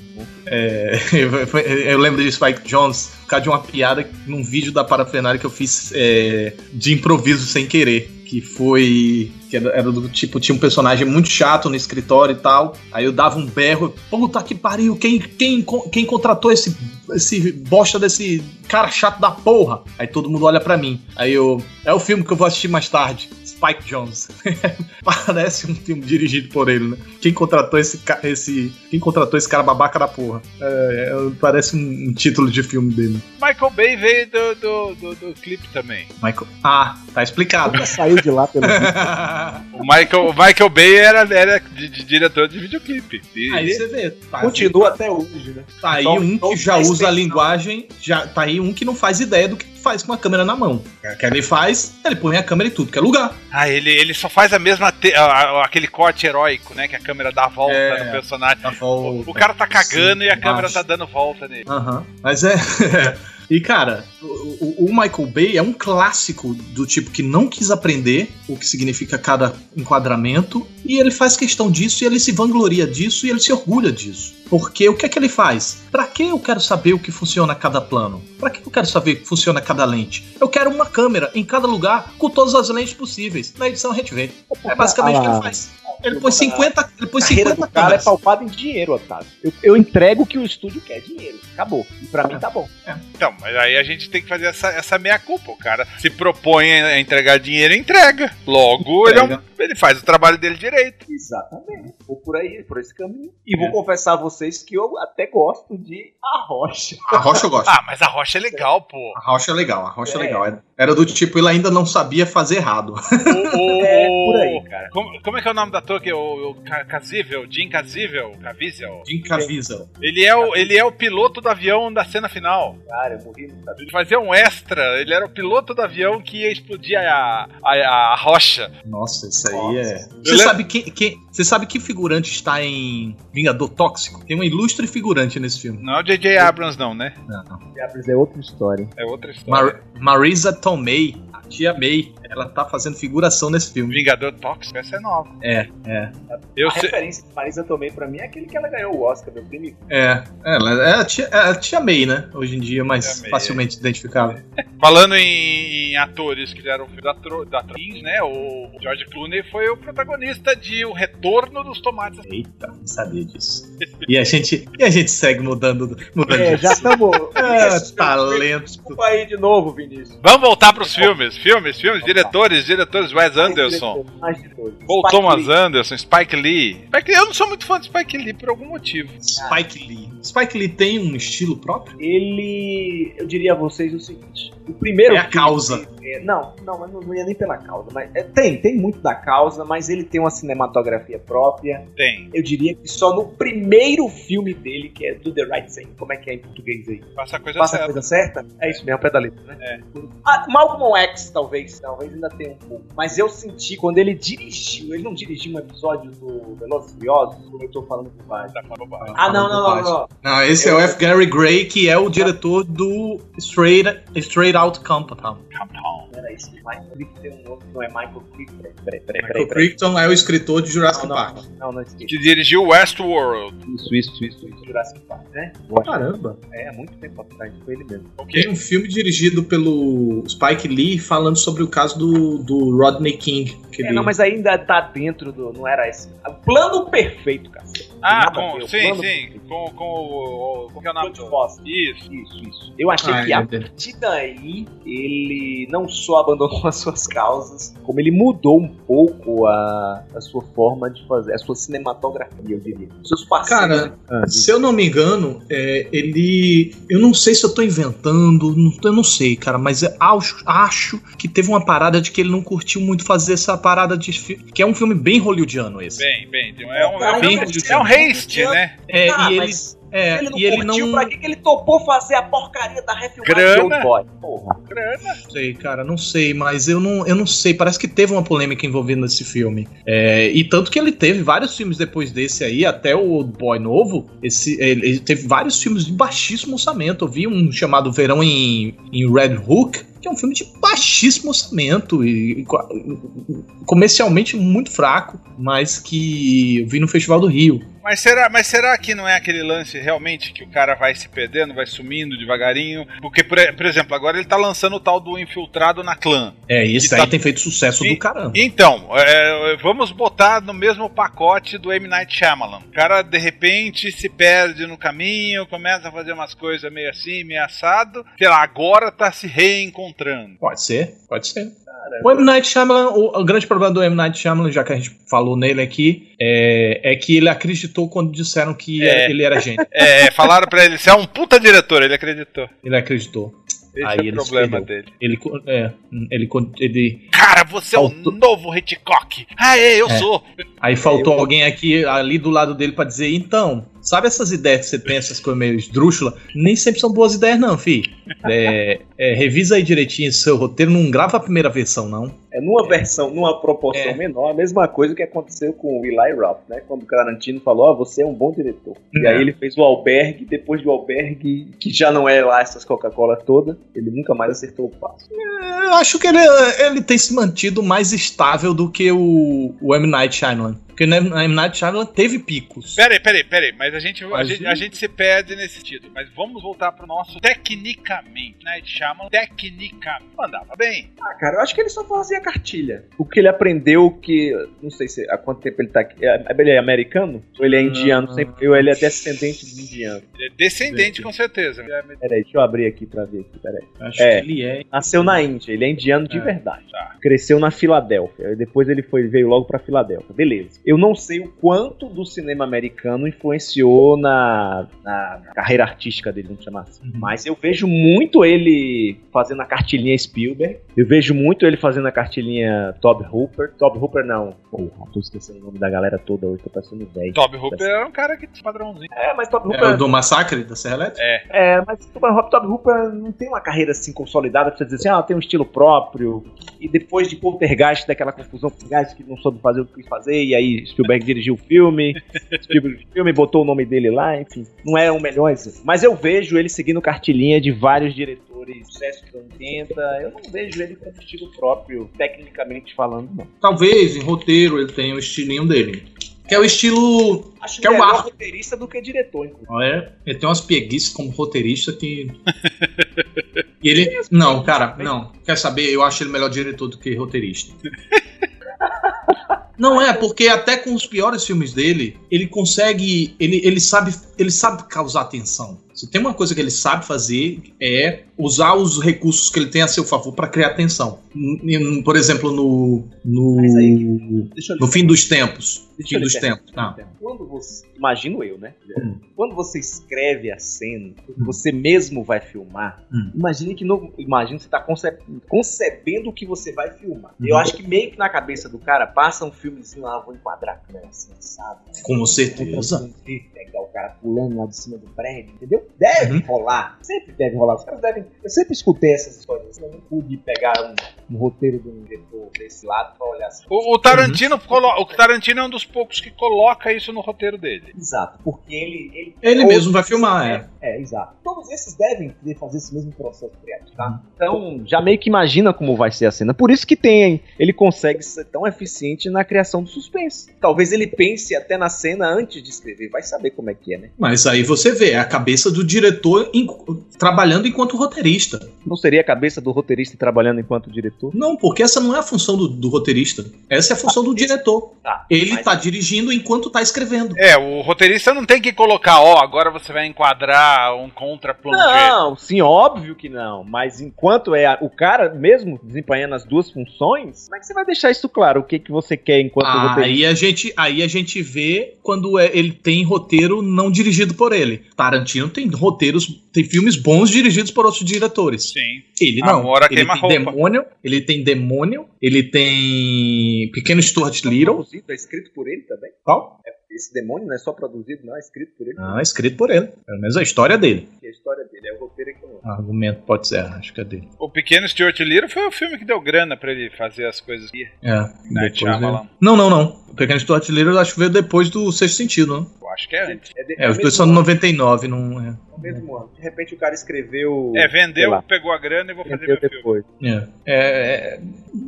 É, eu, eu lembro de Spike Jones por causa de uma piada num vídeo da parafernália que eu fiz é, de improviso sem querer. Que foi. Que era, era do tipo, tinha um personagem muito chato no escritório e tal. Aí eu dava um berro. Puta que pariu, quem, quem, quem contratou esse, esse bosta desse cara chato da porra? Aí todo mundo olha pra mim. Aí eu. É o filme que eu vou assistir mais tarde. Spike Jones. Parece um filme dirigido por ele, né? Quem contratou esse, ca- esse quem contratou esse cara babaca da porra? É, é, parece um, um título de filme dele. Michael Bay veio do, do, do, do clipe também. Michael. Ah, tá explicado. Já saiu de lá pelo O Michael, o Michael Bay era, era de, de diretor de videoclipe. E- aí você vê. Tá, Continua até hoje, né? Tá aí Só- um só que já usa a linguagem, já tá aí um que não faz ideia do que faz com a câmera na mão. O que ele faz, ele põe a câmera em tudo que é lugar. Ah, ele, ele só faz a mesma. te- aquele corte heróico, né? Que a câmera dá a volta É. no personagem. Tá O, o cara tá cagando Sim, e a câmera tá dando volta nele. Aham. Mas é. E, cara, o, o Michael Bay é um clássico do tipo que não quis aprender o que significa cada enquadramento, e ele faz questão disso, e ele se vangloria disso, e ele se orgulha disso. Porque o que é que ele faz? Pra que eu quero saber o que funciona cada plano? Pra que eu quero saber o que funciona cada lente? Eu quero uma câmera em cada lugar com todas as lentes possíveis. Na edição a gente vê. É basicamente o que ele faz. Ele põe 50, ele carreira 50 do cara é câmeras. pautada em dinheiro, Otávio. Eu, eu entrego o que o estúdio quer, dinheiro. Acabou. E pra mim tá bom. Então, mas aí a gente tem que fazer essa, essa meia-culpa. O cara se propõe a entregar dinheiro, entrega. Logo, ele, é um- Entrega. ele faz o trabalho dele direito. Exatamente. Vou por aí, por esse caminho. E vou confessar a vocês que eu até gosto de A Rocha. A rocha eu gosto. Ah, mas a rocha é legal, pô. A rocha é legal, a rocha é, É. legal. Era- Era do tipo, ele ainda não sabia fazer errado. O- o- É por aí, cara. Como, como é que é o nome da ator? Que é o, o Ca- Caviezel? Jim Caviezel? Caviezel? Jim Caviezel. Ele é, o, ele é o piloto do avião da cena final. Cara, eu morri não sabia. Ele fazia um extra. Ele era o piloto do avião que ia explodir a, a, a rocha. Nossa, isso aí Nossa. é. Você lembro- sabe quem, quem- você sabe que figurante está em Vingador Tóxico? Tem um ilustre figurante nesse filme. Não é o J.J. Abrams, não, né? Diablos é outra história. É outra história. Mar Marisa Tomei, a tia May, ela tá fazendo figuração nesse filme. Vingador Tóxico, essa é nova. É, é. Eu a sei. referência de Marisa também pra mim é aquele que ela ganhou o Oscar, meu primo. É, ela é a tia, é a tia May, né? Hoje em dia, mais May, facilmente identificável. Falando em, em atores que fizeram o filme da, tro, da né? O George Clooney foi o protagonista de O Retorno dos Tomates. Eita, não sabia disso. E a gente, e a gente segue mudando, mudando É, de já estamos. É, talento. Desculpa aí de novo, Vinícius. Vamos voltar pros filmes, filmes, filmes, diretores, diretores Wes Anderson. Mais de dois. Paul Thomas Lee. Anderson, Spike Lee. Spike Lee. Eu não sou muito fã de Spike Lee por algum motivo. Spike Lee. Spike Lee tem um estilo próprio? Ele. Eu diria a vocês o seguinte: o primeiro É a causa. É, não, não, mas não, ia nem pela causa. Mas, é, tem, tem muito da causa, mas ele tem uma cinematografia própria. Tem. Eu diria que só no primeiro filme dele, que é Do The Right Thing. Como é que é em português aí? Passa a coisa Passa a certa. coisa certa? É isso mesmo, pé da letra, né? É. Ah, Malcolm X, talvez. Talvez ainda tenha um pouco. Mas eu senti quando ele dirigiu, ele não dirigiu um episódio do Velozes e Furiosos, como eu tô falando com bobagem. Tá falando bobagem. Ah, não, não, não, não. Não, esse é o F. Gary Gray, que é o diretor do Straight, Straight Out Compton. Era isso. Michael Crichton tem um outro, não é Michael Crichton. Peraí, peraí, peraí. Michael peraí. Crichton é o escritor de Jurassic Não, Park. não, não, não esqueci. Que dirigiu Westworld. Isso, isso, isso, isso. Jurassic Park, né? Caramba. É, há muito tempo atrás, foi ele mesmo. Ok. Tem um filme dirigido pelo Spike Lee falando sobre o caso do, do Rodney King. Que É, ele- não, mas ainda tá dentro do. Não era esse. O plano perfeito, cara. Ah, com, ver, o sim, plano sim. perfeito. Com, com o. o- Qual que é o nome. Isso. Isso, isso. Eu achei Ah, que é, a partir daí ele não só abandonou as suas causas, como ele mudou um pouco a, a sua forma de fazer, a sua cinematografia, eu diria. Os seus parceiros. Cara, Ah, Se eu não me engano, é, ele. Eu não sei se eu tô inventando, não- eu não sei, cara, mas acho, acho que teve uma parada de que ele não curtiu muito fazer essa parada de. Que é um filme bem hollywoodiano esse. Bem, bem. tem- É um, é um, é um hollywoodiano. haste, né? É, Ah, e ele. mas É, ele não e ele curtiu, não. pra que, que ele topou fazer a porcaria da refilmagem Grana. de Old Boy? Porra. Grana. sei, cara, não sei, mas eu não, eu não sei. Parece que teve uma polêmica envolvendo esse filme. É, e tanto que ele teve vários filmes depois desse aí, até o Old Boy novo. Esse, ele, ele teve vários filmes de baixíssimo orçamento. Eu vi um chamado Verão em, em Red Hook, que é um filme de baixíssimo orçamento e, e co- comercialmente muito fraco, mas que eu vi no Festival do Rio. Mas será, mas será que não é aquele lance realmente que o cara vai se perdendo, vai sumindo devagarinho? Porque, por, por exemplo, agora ele tá lançando o tal do infiltrado na clã. É, E daí tá- tem feito sucesso E- do caramba. Então, é, vamos botar no mesmo pacote do M. Night Shyamalan. O cara, de repente, se perde no caminho, começa a fazer umas coisas meio assim, meio assado. Sei lá, agora tá se reencontrando. Pode ser, pode ser. O M. Night Shyamalan, o, o grande problema do M. Night Shyamalan, já que a gente falou nele aqui, é, é que ele acreditou quando disseram que É. ele era gente. É, falaram pra ele, você é um puta diretor, ele acreditou. Ele acreditou. Esse Aí é o ele se problema dele. Ele, é, ele, ele, Cara, você é o Faltou- novo Hitchcock. Ah, é, eu É. sou. aí faltou alguém aqui, ali do lado dele pra dizer, então, sabe essas ideias que você tem, essas coisas meio esdrúxulas? Nem sempre são boas ideias não, fi. É, é, revisa aí direitinho seu roteiro, não grava a primeira versão, não. É numa versão, numa proporção É. menor, a mesma coisa que aconteceu com o Eli Roth, né? Quando o Tarantino falou, ó, você é um bom diretor. E É. aí ele fez o Albergue, depois do Albergue, que já não é lá essas Coca-Cola toda, ele nunca mais acertou o passo. Eu acho que ele, ele tem se mantido mais estável do que o, o M. Night Shyamalan. Porque o M. Night Shyamalan teve picos. Peraí, peraí, peraí, mas a gente, a, Mas gente, o- a gente se perde nesse título. Mas vamos voltar pro nosso tecnicamente. Night Shyamalan, tecnicamente. Mandava bem. Ah, cara, eu acho que ele só fazia cartilha. Porque ele aprendeu que. Não sei se há quanto tempo ele tá aqui. É- Ele é americano? Ou ele é indiano? Ah. Sempre, ou ele é descendente de indiano? Ele é Descendente, com certeza. Peraí, deixa eu abrir aqui pra ver. Aqui, peraí. Acho É. que ele é. Nasceu na Índia, ele é indiano de É, verdade. tá. Cresceu na Filadélfia. Depois ele foi, veio logo pra Filadélfia. Beleza. Eu não sei o quanto do cinema americano influenciou na, na carreira artística dele, vamos chamar assim. Uhum. Mas eu vejo muito ele fazendo a cartilinha Spielberg. Eu vejo muito ele fazendo a cartilinha Tob Hooper. Tob Hooper não. Porra, tô esquecendo o nome da galera toda hoje, tô passando 10. Toby Hooper era um cara que tinha padrãozinho. É, mas Tob É Hooper. o do massacre da Serra Elétrica? É, mas o Toby Toby Hooper não tem uma carreira assim consolidada pra você dizer assim, ah, tem um estilo próprio. E depois de Poltergeist, daquela confusão, Poltergeist que não soube fazer o que quis fazer, e aí Spielberg dirigiu o filme, Spielberg filme, botou o nome dele lá, enfim. Não é o melhor exemplo. Mas eu vejo ele seguindo cartilhinha de vários diretores sucesso dos anos 80. Eu não vejo ele com um estilo próprio, tecnicamente falando, não. Talvez em roteiro ele tenha o estilinho dele. Que é o estilo. Acho Que é o ar. roteirista do que diretor, inclusive. É, ele tem umas pieguices como roteirista que. E ele. Não, cara, não. Quer saber? Eu acho ele melhor diretor do que roteirista. Não é, porque até com os piores filmes dele, ele consegue. Ele, ele, sabe, ele sabe causar tensão. Se tem uma coisa que ele sabe fazer é usar os recursos que ele tem a seu favor para criar tensão. Por exemplo, no no, aí, no fim dos tempos. Deixa Fim dos tempos. Tá. Quando você. Imagino eu, né? Hum. Quando você escreve a cena, você mesmo vai filmar. Hum. Imagine que no. Imagina que você tá conce- concebendo o que você vai filmar. Eu acho que meio que na cabeça do cara passa um filmezinho lá, vou enquadrar a câmera assim, sabe? Com certeza. Pegar o cara pulando lá de cima do prédio, entendeu? Deve Uhum. rolar. Sempre deve rolar. Os caras devem. Eu sempre escutei essas histórias. Eu não pude pegar um, um roteiro de um diretor desse lado pra olhar assim. O, o Tarantino colo- o Tarantino é um dos poucos que coloca isso no roteiro dele. Exato, porque ele. Ele, Ele mesmo vai filmar, é. É, é, exato. Todos esses devem fazer esse mesmo processo criativo, tá? Então, já meio que imagina como vai ser a cena. Por isso que tem, ele consegue ser tão eficiente na criação do suspense. Talvez ele pense até na cena antes de escrever. Vai saber como é que é, né? Mas aí você vê, é a cabeça do diretor em- trabalhando enquanto roteirista. Não seria a cabeça do roteirista trabalhando enquanto diretor? Não, porque essa não é a função do, do roteirista. Essa é a função do diretor. Tá. Ele mas- tá dirigindo enquanto tá escrevendo. É, o roteirista não tem que colocar, ó, agora você vai enquadrar um contra-plongé. Não, sim, óbvio que não. Mas enquanto é a- o cara mesmo desempenhando as duas funções, como é que você vai deixar isso claro? O que, que você quer enquanto roteirista? Aí a gente, aí a gente vê quando é- ele tem roteiro não dirigido por ele. Tarantino tem roteiros, tem filmes bons dirigidos por outros diretores. Sim. Ele não. Amor a ele tem queima-roupa. demônio, ele tem demônio, ele tem Pequeno Stuart Não Little. produzido, é escrito por ele também? Qual? Esse demônio não é só produzido, não, é escrito por ele. Ah, escrito por ele. Pelo menos a história dele. Que a história dele é o roteiro que eu... Argumento pode ser, acho que é dele. O Pequeno Stuart Little foi o filme que deu grana pra ele fazer as coisas. É. Night ele- Não, não, não. O Pequeno Stuart Little eu acho que veio depois do Sexto Sentido, né? Acho que é antes. É, de, É, os o dois são de ano, 99, não é. é mesmo ano. De repente o cara escreveu... É, vendeu, pegou a grana e vou fazer vendeu meu filme. depois. É. É, é,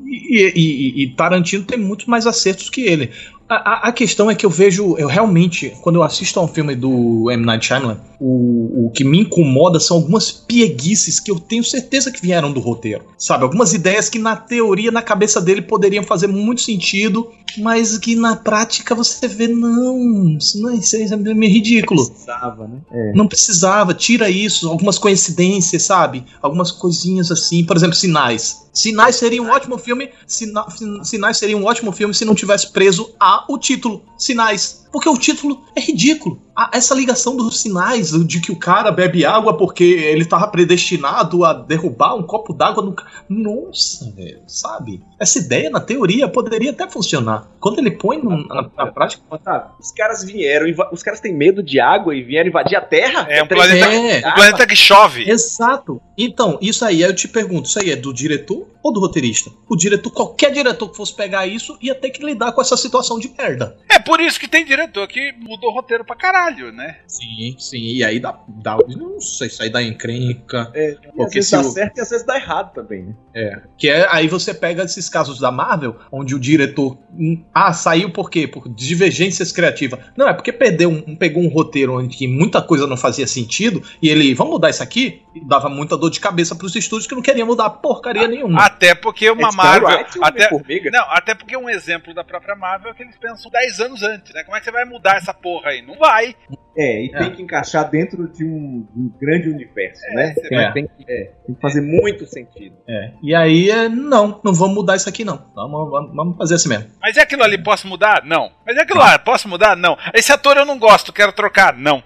e, e- e Tarantino tem muito mais acertos que ele. A, a- a questão é que eu vejo, eu realmente, quando eu assisto a um filme do M. Night Shyamalan, o, o que me incomoda são algumas pieguices que eu tenho certeza que vieram do roteiro. Sabe? Algumas ideias que na teoria, na cabeça dele, poderiam fazer muito sentido, mas que na prática você vê, não, isso, não, isso é meio ridículo. Precisava, né? Não precisava, tira isso, algumas coincidências, sabe? Algumas coisinhas assim, por exemplo, Sinais. Sinais seria um ótimo filme, Sina- Sin- Sinais seria um ótimo filme se não tivesse preso a o título, Sinais. Porque o título é ridículo. A- essa ligação dos sinais de que o cara bebe água porque ele tava predestinado a derrubar um copo d'água no. Nossa, velho, sabe? Essa ideia, na teoria, poderia até funcionar. Quando ele põe no- na, na prática. Otávio, os caras vieram, os caras têm medo de água e vieram invadir a Terra? É um três planeta- É, O água? planeta que chove. Exato. Então, isso aí, aí eu te pergunto, isso aí é do diretor ou do roteirista? O diretor, qualquer diretor que fosse pegar isso, ia ter que lidar com essa situação de merda. É por isso que tem diretor que mudou o roteiro pra caralho, né? Sim, sim. E aí dá. dá não sei, isso aí dá encrenca. É, e às Porque vezes se dá o- certo e às vezes dá errado também, né? É. Que é, aí você pega esses casos da Marvel, onde o diretor. hum, Ah, saiu por quê? Por divergências criativas. Não, é porque perdeu um, pegou um roteiro onde muita coisa não fazia sentido, e ele, vamos mudar isso aqui? E dava muita dor de cabeça pros estúdios que não queriam mudar porcaria nenhuma. Até porque uma É Marvel. Ou Até, não, até porque um exemplo da própria Marvel é que eles pensam 10 anos antes, né? Como é que você vai mudar essa porra aí? Não vai. É, e É. tem que encaixar dentro de um, um grande universo, né? você Tem, vai- tem que, é, tem que fazer muito sentido. É. E aí, é, não, não vamos mudar isso aqui, não. Vamos, vamos, vamos fazer assim mesmo. Mas é aquilo ali, posso mudar? Não. Mas é aquilo lá, posso mudar? Não. Esse ator eu não gosto, quero trocar? Não.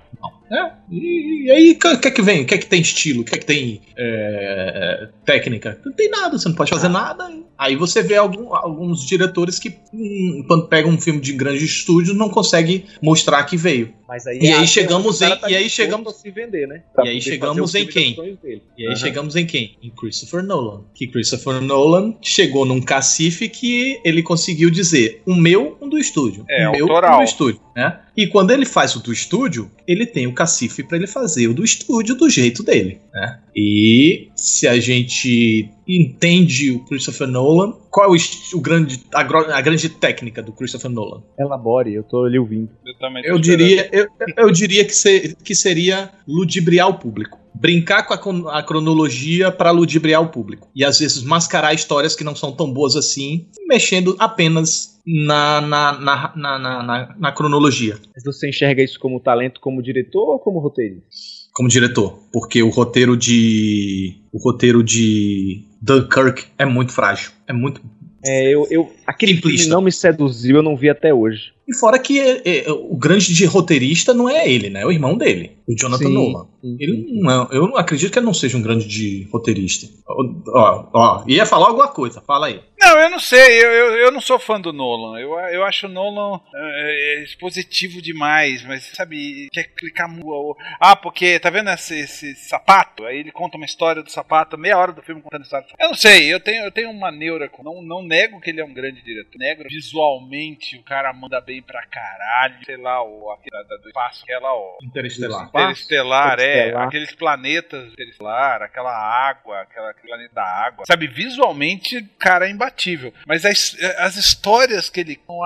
É, e, e aí, o que, é que vem? O que é que tem estilo? O que é que tem é, técnica? Não tem nada, você não pode fazer nada. Aí você vê algum- alguns diretores que, hum, quando pegam um filme de grande estúdio, não conseguem mostrar que veio. Mas aí, E aí chegamos o em- tá e aí chegamos- a se vender, né? E aí chegamos em quem? E aí Aham. chegamos em quem? Em Christopher Nolan. Que Christopher Nolan chegou num cacife que ele conseguiu dizer: um meu, um do estúdio. É, um meu, autoral. um do estúdio. Né? E quando ele faz o do estúdio, ele tem o cacife para ele fazer o do estúdio do jeito dele. Né? E se a gente entende o Christopher Nolan, qual é o, o grande, a, a grande técnica do Christopher Nolan? Elabore, eu tô ali ouvindo. Eu também diria, eu, eu diria que, se- que seria ludibriar o público. Brincar com a, con- a cronologia para ludibriar o público. E às vezes mascarar histórias que não são tão boas assim, mexendo apenas na, na, na, na, cronologia. Mas você enxerga isso como talento como diretor ou como roteirista? como diretor, porque o roteiro de o roteiro de Dunkirk é muito frágil, é muito É, eu, eu, aquele Simplista. filme não me seduziu, eu não vi até hoje. E fora que é- é- o grande de roteirista não é ele, né? É o irmão dele, o Jonathan Sim. Nolan. Ele não eu não acredito que ele não seja um grande de roteirista. Ó, ó, ia falar alguma coisa, fala aí. Não, eu não sei, eu, eu, eu não sou fã do Nolan. Eu, eu acho o Nolan é, é, expositivo demais, mas sabe, quer clicar mu- Ah, porque tá vendo esse, esse sapato? Aí ele conta uma história do sapato, meia hora do filme contando a história. Eu não sei, eu tenho, eu tenho uma neura. Não, não nego que ele é um grande diretor. Nego visualmente o cara manda bem pra caralho. Sei lá, o aquele da- do espaço, aquela, ó. Interestelar. Interestelar, é. Interestelar. Aqueles planetas interestelar, aquela água, aquela, aquele planeta da água. Sabe, visualmente, o cara é imbatível. Mas as, as histórias que ele são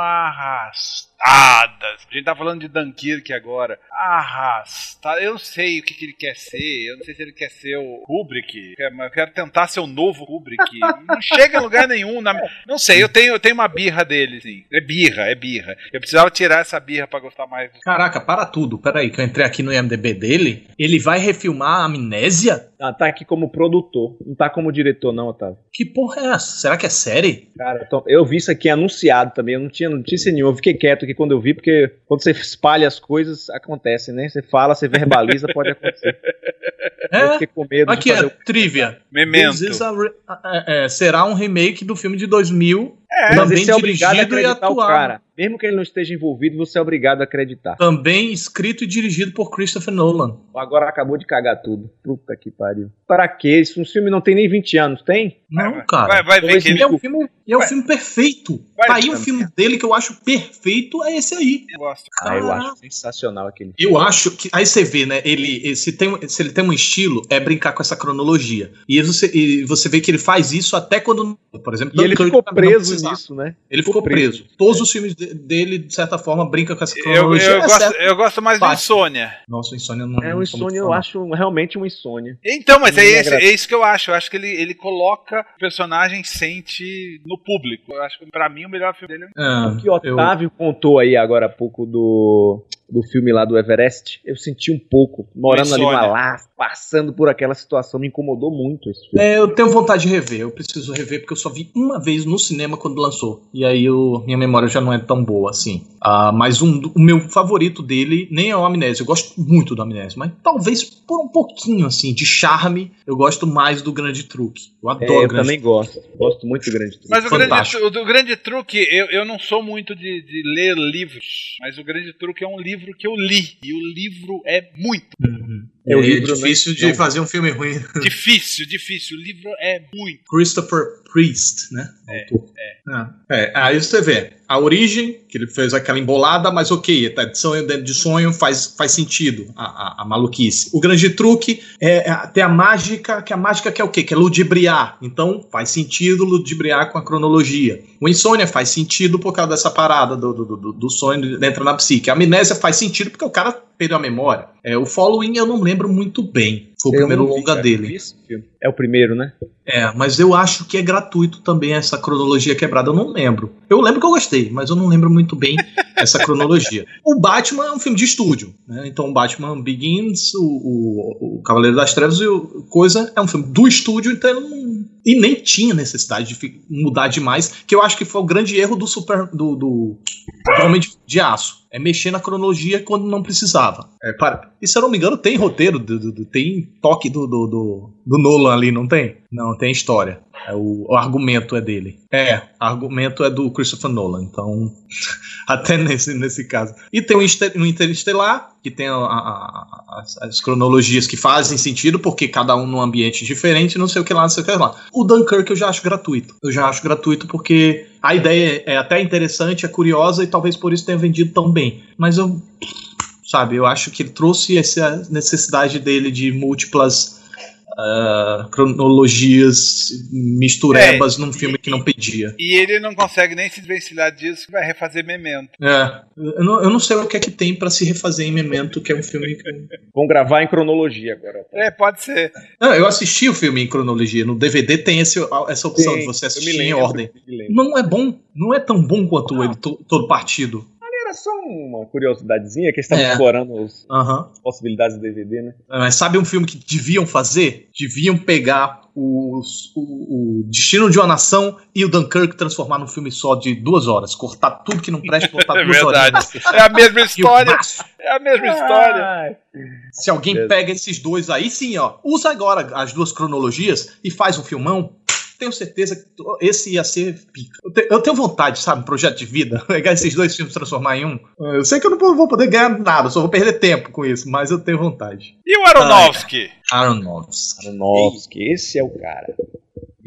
arrastadas. A gente tá falando de Dunkirk agora. Arrastada. Eu sei o que, que ele quer ser. Eu não sei se ele quer ser o Kubrick. Mas eu quero tentar ser o novo Kubrick. não chega em lugar nenhum. na- Não sei, eu tenho, eu tenho uma birra dele, sim. É birra, é birra. Eu precisava tirar essa birra pra gostar mais do Caraca, para tudo. Peraí, que eu entrei aqui no IMDB dele. Ele vai refilmar a Amnésia? Ah, tá aqui como produtor, não tá como diretor, não, Otávio. Que porra é essa? Será que é série? Cara, então, eu vi isso aqui anunciado também, eu não tinha notícia nenhuma, eu fiquei quieto aqui quando eu vi, porque quando você espalha as coisas, acontece, né? Você fala, você verbaliza, pode acontecer. Eu É? fiquei com medo Aqui de fazer é trivia. Memento. This is a re- é, será um remake do filme de 2000, É, Mas também você é obrigado a dirigido e acreditar o cara. Mesmo que ele não esteja envolvido, você é obrigado a acreditar. Também escrito e dirigido por Christopher Nolan. Agora acabou de cagar tudo. Puta que pariu. Para quê? Isso um filme não tem nem 20 anos, tem? Não, vai, cara. Vai, vai ver que ele. E é um filme, é um filme perfeito. Vai, tá aí um filme dele que eu acho perfeito, é esse aí. gosta. Ah, eu acho sensacional aquele Eu acho que. Aí você vê, né? Ele, se, tem, se ele tem um estilo, é brincar com essa cronologia. E você, e você vê que ele faz isso até quando. Por exemplo, E ele ficou preso precisava. nisso, né? Ele ficou preso. Todos os filmes de- dele, de certa forma, brincam com essa Eu, cronologia. eu, gosto, exceto- eu gosto mais do Batman. Insônia. Nossa, o Insônia não É um insônia, eu acho realmente um insônia. Então, mas é, esse- é isso que eu acho. Eu acho que ele, ele coloca o personagem sente no público. Eu acho que pra mim o melhor filme dele é É, O que o Otávio contou aí agora há pouco do, do filme lá do Everest, eu senti um pouco, morando ali no. Alasca, passando por aquela situação, me incomodou muito esse filme. É, eu tenho vontade de rever. Eu preciso rever porque eu só vi uma vez no cinema quando lançou. E aí eu- minha memória já não é tão boa assim. Ah, mas um, o meu favorito dele nem é o Amnésia. Eu gosto muito do Amnésia, mas talvez por um pouquinho assim de charme, eu gosto mais do Grande Truque. Eu É, adoro eu Grande também gosto, gosto muito do Grande Truque. Mas o grande, o do grande truque, eu, eu não sou muito de, de ler livros, mas o grande truque é um livro que eu li. E o livro é muito Uhum. É o É livro, difícil né? de Não. fazer um filme ruim. difícil, difícil. O livro é muito. Christopher Priest, né? Autor. É. É, aí você vê a origem, que ele fez aquela embolada, mas ok, tá de sonho dentro de sonho faz, faz sentido a, a, a maluquice. O grande truque é, é tem a mágica, que a mágica que é o quê? Que é ludibriar. Então faz sentido ludibriar com a cronologia. O insônia faz sentido por causa dessa parada do, do, do, do sonho dentro na psique. A amnésia faz sentido porque o cara perdeu a memória. É, o following eu não lembro muito bem. Foi o Eu primeiro não vi, longa cara, dele. É o primeiro, né? É, mas eu acho que é gratuito também essa cronologia quebrada. Eu não lembro. Eu lembro que eu gostei, mas eu não lembro muito bem essa cronologia. O Batman é um filme de estúdio, né? Então o Batman Begins, o, o, o Cavaleiro das Trevas e o Coisa é um filme do estúdio, então ele não, e nem tinha necessidade de mudar demais, que eu acho que foi o grande erro do super do, do, do Homem de, de Aço. É mexer na cronologia quando não precisava. É, para, e se eu não me engano, tem roteiro, do- do- tem toque do, do, do, do Nolan ali, não tem? Não, tem história. É o, o argumento é dele. É, argumento é do Christopher Nolan, então. até nesse, nesse caso. E tem o o Interestelar, que tem a- a- as, as cronologias que fazem sentido, porque cada um num ambiente diferente, não sei o que lá, não sei o que lá. O Dunkirk eu já acho gratuito. Eu já acho gratuito porque a ideia é até interessante, é curiosa e talvez por isso tenha vendido tão bem. Mas eu. Sabe, eu acho que ele trouxe essa necessidade dele de múltiplas ah, cronologias misturebas num filme que não pedia. E ele não consegue nem se desvencilhar disso que vai refazer Memento. É, eu não, eu não sei o que é que tem pra se refazer em Memento, que é um filme que. Vamos gravar em cronologia agora. É, pode ser. Não, eu assisti o filme em cronologia. No DVD tem esse, essa opção Sim, de você assistir em lembro, ordem. me lembro. Não é bom, não é tão bom quanto ele to- todo partido. Era é só uma curiosidadezinha que eles estavam É. explorando as Aham. possibilidades do DVD, né? Mas sabe um filme que deviam fazer? Deviam pegar os- o, o Destino de uma Nação e o Dunkirk transformar num filme só de duas horas. Cortar tudo que não presta e botar É duas verdade. horas. É a mesma história. É a mesma história. Ai, Se alguém pega esses dois aí, sim, ó. Usa agora as duas cronologias e faz um filmão. Tenho certeza que esse ia ser pica. Eu, te- eu tenho vontade, sabe? Um projeto de vida. Pegar esses dois filmes e transformar em um. Eu sei que eu não vou poder ganhar nada, só vou perder tempo com isso, mas eu tenho vontade. E o Aronofsky? Aronofsky. Aronofsky, esse é o cara.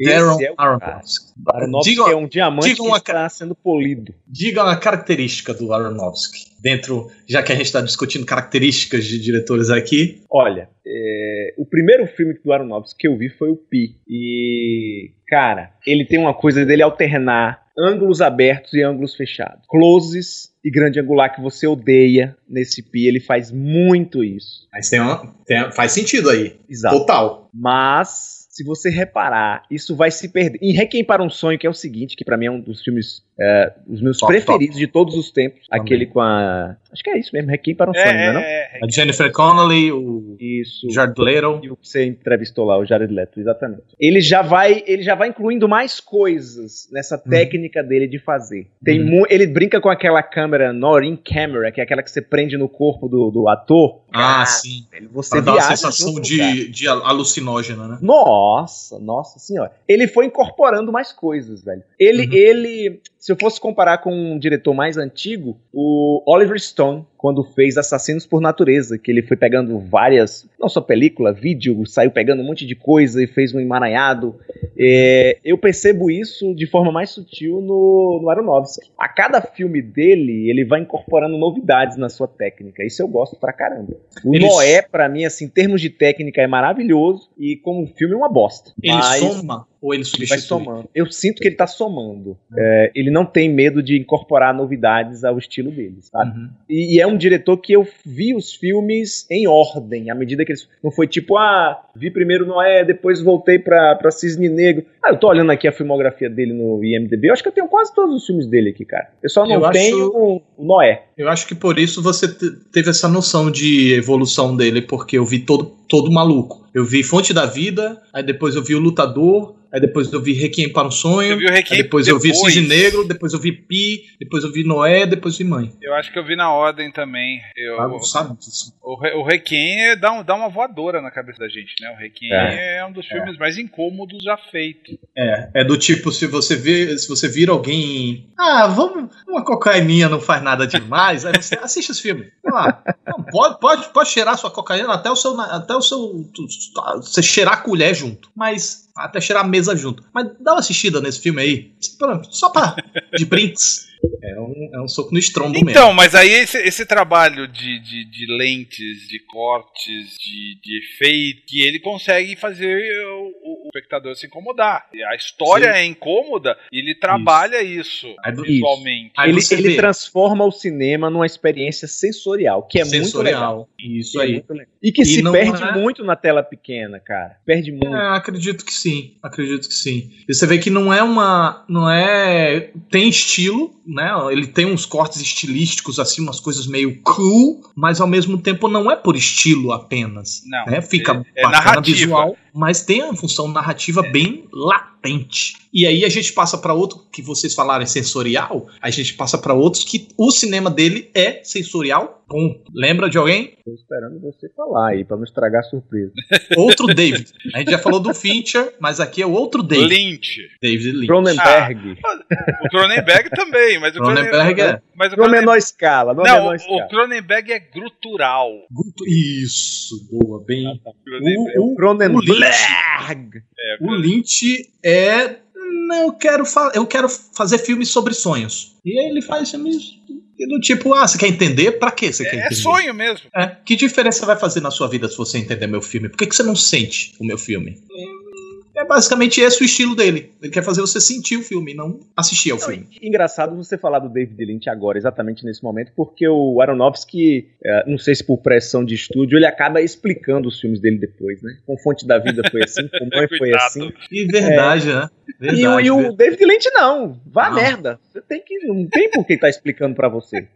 Darren é. Aronofsky. Aronofsky Diga- é um diamante diga uma que está sendo polido. Diga uma característica do Aronofsky. Dentro, já que a gente está discutindo características de diretores aqui. Olha, é, o primeiro filme do Aronofsky que eu vi foi o Pi. E, cara, ele tem uma coisa dele alternar ângulos abertos e ângulos fechados. Closes e grande angular que você odeia nesse Pi, ele faz muito isso. Mas tem uma, tem- faz sentido aí. Exato. Total. Mas, se você reparar, isso vai se perder. Em Requiem para um Sonho, que é o seguinte, que pra mim é um dos filmes, é, os meus Top, preferidos de todos os tempos. Também. Aquele com a... Acho que é isso mesmo, Requiem para um É, Sonho, não é não? é, é. A Jennifer Connelly, o Isso. Jared Leto. E o que você entrevistou lá, o Jared Leto, exatamente. Ele já vai, ele já vai incluindo mais coisas nessa técnica dele de fazer. Tem Uhum. mu- ele brinca com aquela câmera Norin Camera, que é aquela que você prende no corpo do, do ator. Ah, Cara, sim. velho, Você Pra dar uma sensação de, de alucinógena, né? Nossa, nossa senhora. Ele foi incorporando mais coisas, velho. Ele, Uhum. ele, se eu fosse comparar com um diretor mais antigo, o Oliver Stone, quando fez Assassinos por Natureza, que ele foi pegando várias, não só película, vídeo, saiu pegando um monte de coisa e fez um emaranhado. É, eu percebo isso de forma mais sutil no, no Aronofsky. A cada filme dele, ele vai incorporando novidades na sua técnica. Isso eu gosto pra caramba. O Ele- Noé, pra mim, assim, em termos de técnica, é maravilhoso e como filme é uma bosta. Ele Mas soma ou ele ele substitui? vai somando. Eu sinto que ele tá somando. É, ele não tem medo de incorporar novidades ao estilo dele, sabe? Uhum. E, e é um diretor que eu vi os filmes em ordem, à medida que eles. Não foi tipo, ah, vi primeiro Noé, depois voltei pra, pra Cisne Negro. Ah, eu tô olhando aqui a filmografia dele no IMDB, eu acho que eu tenho quase todos os filmes dele aqui, cara. Eu só não Eu acho- tenho o Noé. Eu acho que por isso você te- teve essa noção de evolução dele, porque eu vi todo, todo maluco. Eu vi Fonte da Vida, aí depois eu vi O Lutador, aí depois eu vi Requiem para um Sonho, Requiem depois, eu vi depois? Cisne Negro, depois eu vi Pi, depois eu vi Noé, depois eu vi Mãe. Eu acho que eu vi na ordem também. Eu, Ah, não sabe disso. o, Re- o Requiem é- dá, um- dá uma voadora na cabeça da gente, né? O Requiem é, um dos filmes mais incômodos já feito. É, é do tipo, se você vê, se você vira alguém. Ah, vamos. Uma cocaína não faz nada demais, aí você assiste esse filme. Vai lá. Não, pode, pode, pode cheirar sua cocaína até o seu. Até o seu. Você cheirar a colher junto. Mas. Até cheirar a mesa junto. Mas dá uma assistida nesse filme aí. Só pra. De brinks. É um, é um soco no estrombo mesmo. Então, mas aí esse, esse trabalho de, de, de lentes, de cortes, de, de efeito, que ele consegue fazer o, espectador se incomodar. E A história Sim. é incômoda e ele trabalha isso, Aí do- visualmente. Aí ele ele transforma o cinema numa experiência sensorial, que é muito legal. Sensorial. Isso é aí. muito legal. E que E se perde é- muito na tela pequena, cara. Perde muito. É, acredito que sim, acredito que sim. E você vê que não é uma, não é, tem estilo, né? Ele tem uns cortes estilísticos assim, umas coisas meio cool, mas ao mesmo tempo não é por estilo apenas. Não, né? Fica é- é bacana narrativa. visual, mas tem a função narrativa bem latente. E aí a gente passa para outro que vocês falaram é sensorial, a gente passa para outros que o cinema dele é sensorial. Ponto. Lembra de alguém? Tô esperando você falar aí, pra não estragar a surpresa. Outro David. A gente já falou do Fincher, mas aqui é o outro David. Lynch. David Lynch. Cronenberg. O Cronenberg também, mas o Cronenberg é. Mas o Cronen- menor escala, Não, menor o, escala. o Cronenberg é grutural. Isso, boa, bem. Cronenberg. O, o, o, Cronenberg. Lynch, é, o Lynch é. Não, eu quero, fa- eu quero fazer filmes sobre sonhos. E ele faz filmes do tipo, ah, você quer entender? Pra que você quer é entender? sonho mesmo. É, que diferença vai fazer na sua vida se você entender meu filme? Por que, que você não sente o meu filme? É, é basicamente esse o estilo dele. Ele quer fazer você sentir o filme, não assistir ao Não, filme. engraçado você falar do David Lynch agora, exatamente nesse momento, porque o Aronofsky, é, não sei se por pressão de estúdio, ele acaba explicando os filmes dele depois, né? Com Fonte da Vida foi assim, com Mãe foi Coitado. assim. E verdade, né? É, E, o- e o David Lynch não. Vá merda. Você tem que. Não tem por que tá explicando pra você.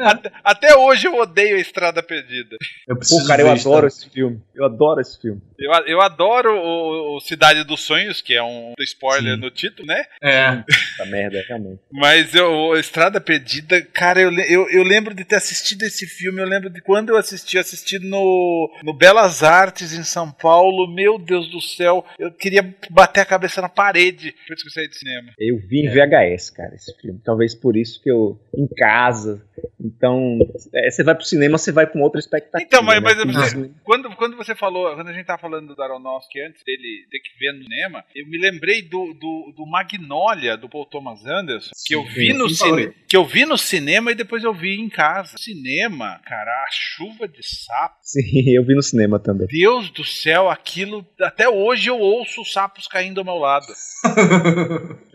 Até, até hoje eu odeio a Estrada Perdida. Eu Pô, cara, eu adoro esse filme. Eu adoro esse filme. Eu, eu adoro o, o Cidade dos Sonhos, que é um spoiler Sim. no título, né? É. Essa merda, realmente. Mas eu, Estrada Perdida, cara, eu, eu, eu lembro de ter assistido esse filme, eu lembro de quando eu assisti, eu assisti no, no Belas Artes em São Paulo, meu Deus do céu, eu queria bater a cabeça na parede depois que eu saí de cinema. Eu vi em VHS, cara, esse filme. Talvez por isso que eu. Em casa. Então. é, você vai pro cinema, você vai com outra expectativa. Então, mas, né? mas você- Uhum. quando, quando você falou, quando a gente tava falando do Aronofsky antes dele ter que ver no cinema, eu me lembrei do, do, do Magnolia, do Paul Thomas Anderson, que eu vi Sim, no sim, cinema, que eu vi no cinema e depois eu vi em casa. Cinema, cara, a chuva de sapo. Sim, eu vi no cinema também. Deus do céu, aquilo. Até hoje eu ouço os sapos caindo ao meu lado.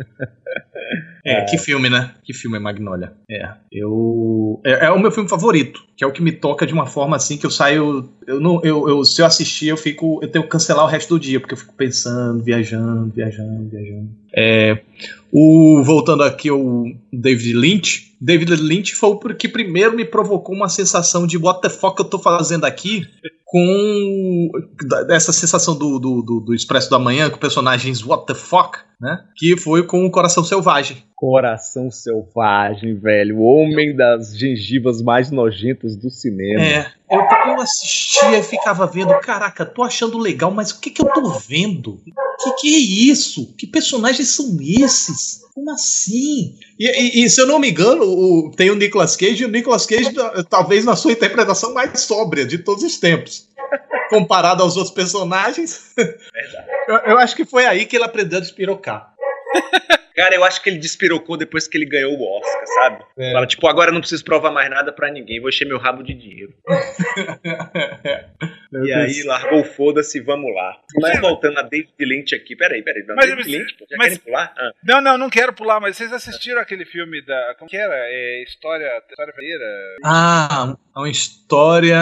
É, que filme, né? Que filme é Magnolia. É, eu. É, é o meu filme favorito, que é o que me toca de uma forma assim que eu saio. Eu não, eu, eu- se eu assistir, eu fico. Eu tenho que cancelar o resto do dia, porque eu fico pensando, viajando, viajando, viajando. É, o, voltando aqui ao David Lynch. David Lynch foi o que primeiro me provocou uma sensação de what the fuck eu tô fazendo aqui com essa sensação do, do, do, do Expresso da Manhã com personagens what the fuck, né? Que foi com o Coração Selvagem. Coração Selvagem, velho. O homem das gengivas mais nojentas do cinema. É, eu, eu assistia e ficava vendo, caraca, tô achando legal, mas o que que eu tô vendo? Que que é isso? Que personagens são esses? Como assim? E, e- e, se eu não me engano, o- tem o Nicolas Cage, e o Nicolas Cage, ta- talvez na sua interpretação mais sóbria de todos os tempos. Comparado aos outros personagens. Eu, eu acho que foi aí que ele aprendeu a despirocar. Cara, eu acho que ele despirocou depois que ele ganhou o Oscar, sabe? Fala, tipo, agora eu não preciso provar mais nada pra ninguém, vou encher meu rabo de dinheiro. E aí largou o foda-se, vamos lá. Mas voltando a David Lynch aqui, peraí, peraí. Não, Mas- David Lynch, pô, já mas- querem pular? Ah, Não, não, não quero pular, mas vocês assistiram aquele filme da. Como que era? É, história. História Feira? Ah, é uma história.